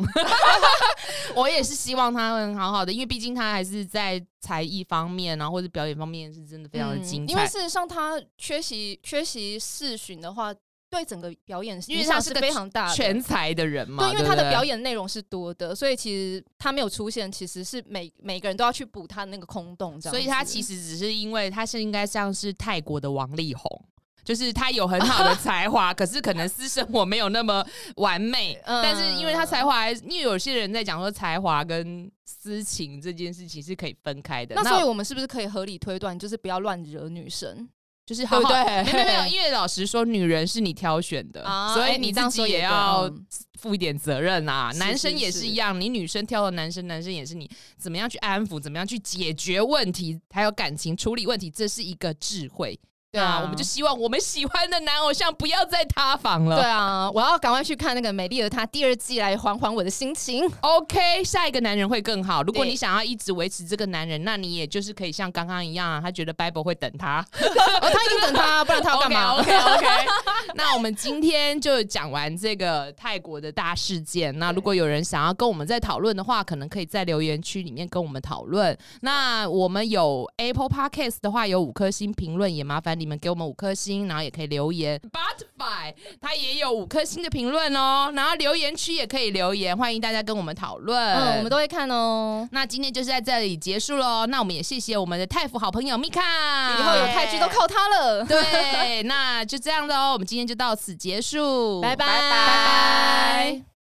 我也是希望他能好好的，因为毕竟他还是在才艺方面然后，或者表演方面是真的非常的精彩。因为事实上，他缺席缺席试巡的话。对整个表演，因为他是非常大的全才的人嘛，对，因为他的表演内容是多的，所以其实他没有出现，其实是每每个人都要去补他的那个空洞，这样。所以他其实只是因为他是应该像是泰国的王力宏，就是他有很好的 才华，可是可能私生活没有那么完美。嗯、但是因为他才华，因为有些人在讲说才华跟私情这件事情是可以分开的。那所以我们是不是可以合理推断，就是不要乱惹女生？就是好好对，对，没有没有，因为老实说，女人是你挑选的，啊、所以你自己也要负一点责任啊。嗯、男生也是一样，是是是你女生挑的男生，男生也是你怎么样去安抚，怎么样去解决问题，还有感情处理问题，这是一个智慧。对啊，我们就希望我们喜欢的男偶像不要再塌房了。对啊，我要赶快去看那个《美丽的他》第二季，来缓缓我的心情。OK，下一个男人会更好。如果你想要一直维持这个男人，那你也就是可以像刚刚一样啊，他觉得 Bible 会等他，哦，他一定等他，不然他要干嘛？OK OK, okay。那我们今天就讲完这个泰国的大事件。那如果有人想要跟我们再讨论的话，可能可以在留言区里面跟我们讨论。那我们有 Apple Podcast 的话，有五颗星评论，也麻烦你们给我们五颗星，然后也可以留言。Spotify 它也有五颗星的评论哦，然后留言区也可以留言，欢迎大家跟我们讨论，嗯，我们都会看哦。那今天就是在这里结束喽，那我们也谢谢我们的泰服好朋友 Mika，以后有泰剧都靠他了。对，那就这样喽，我们今天就到此结束，拜拜拜拜。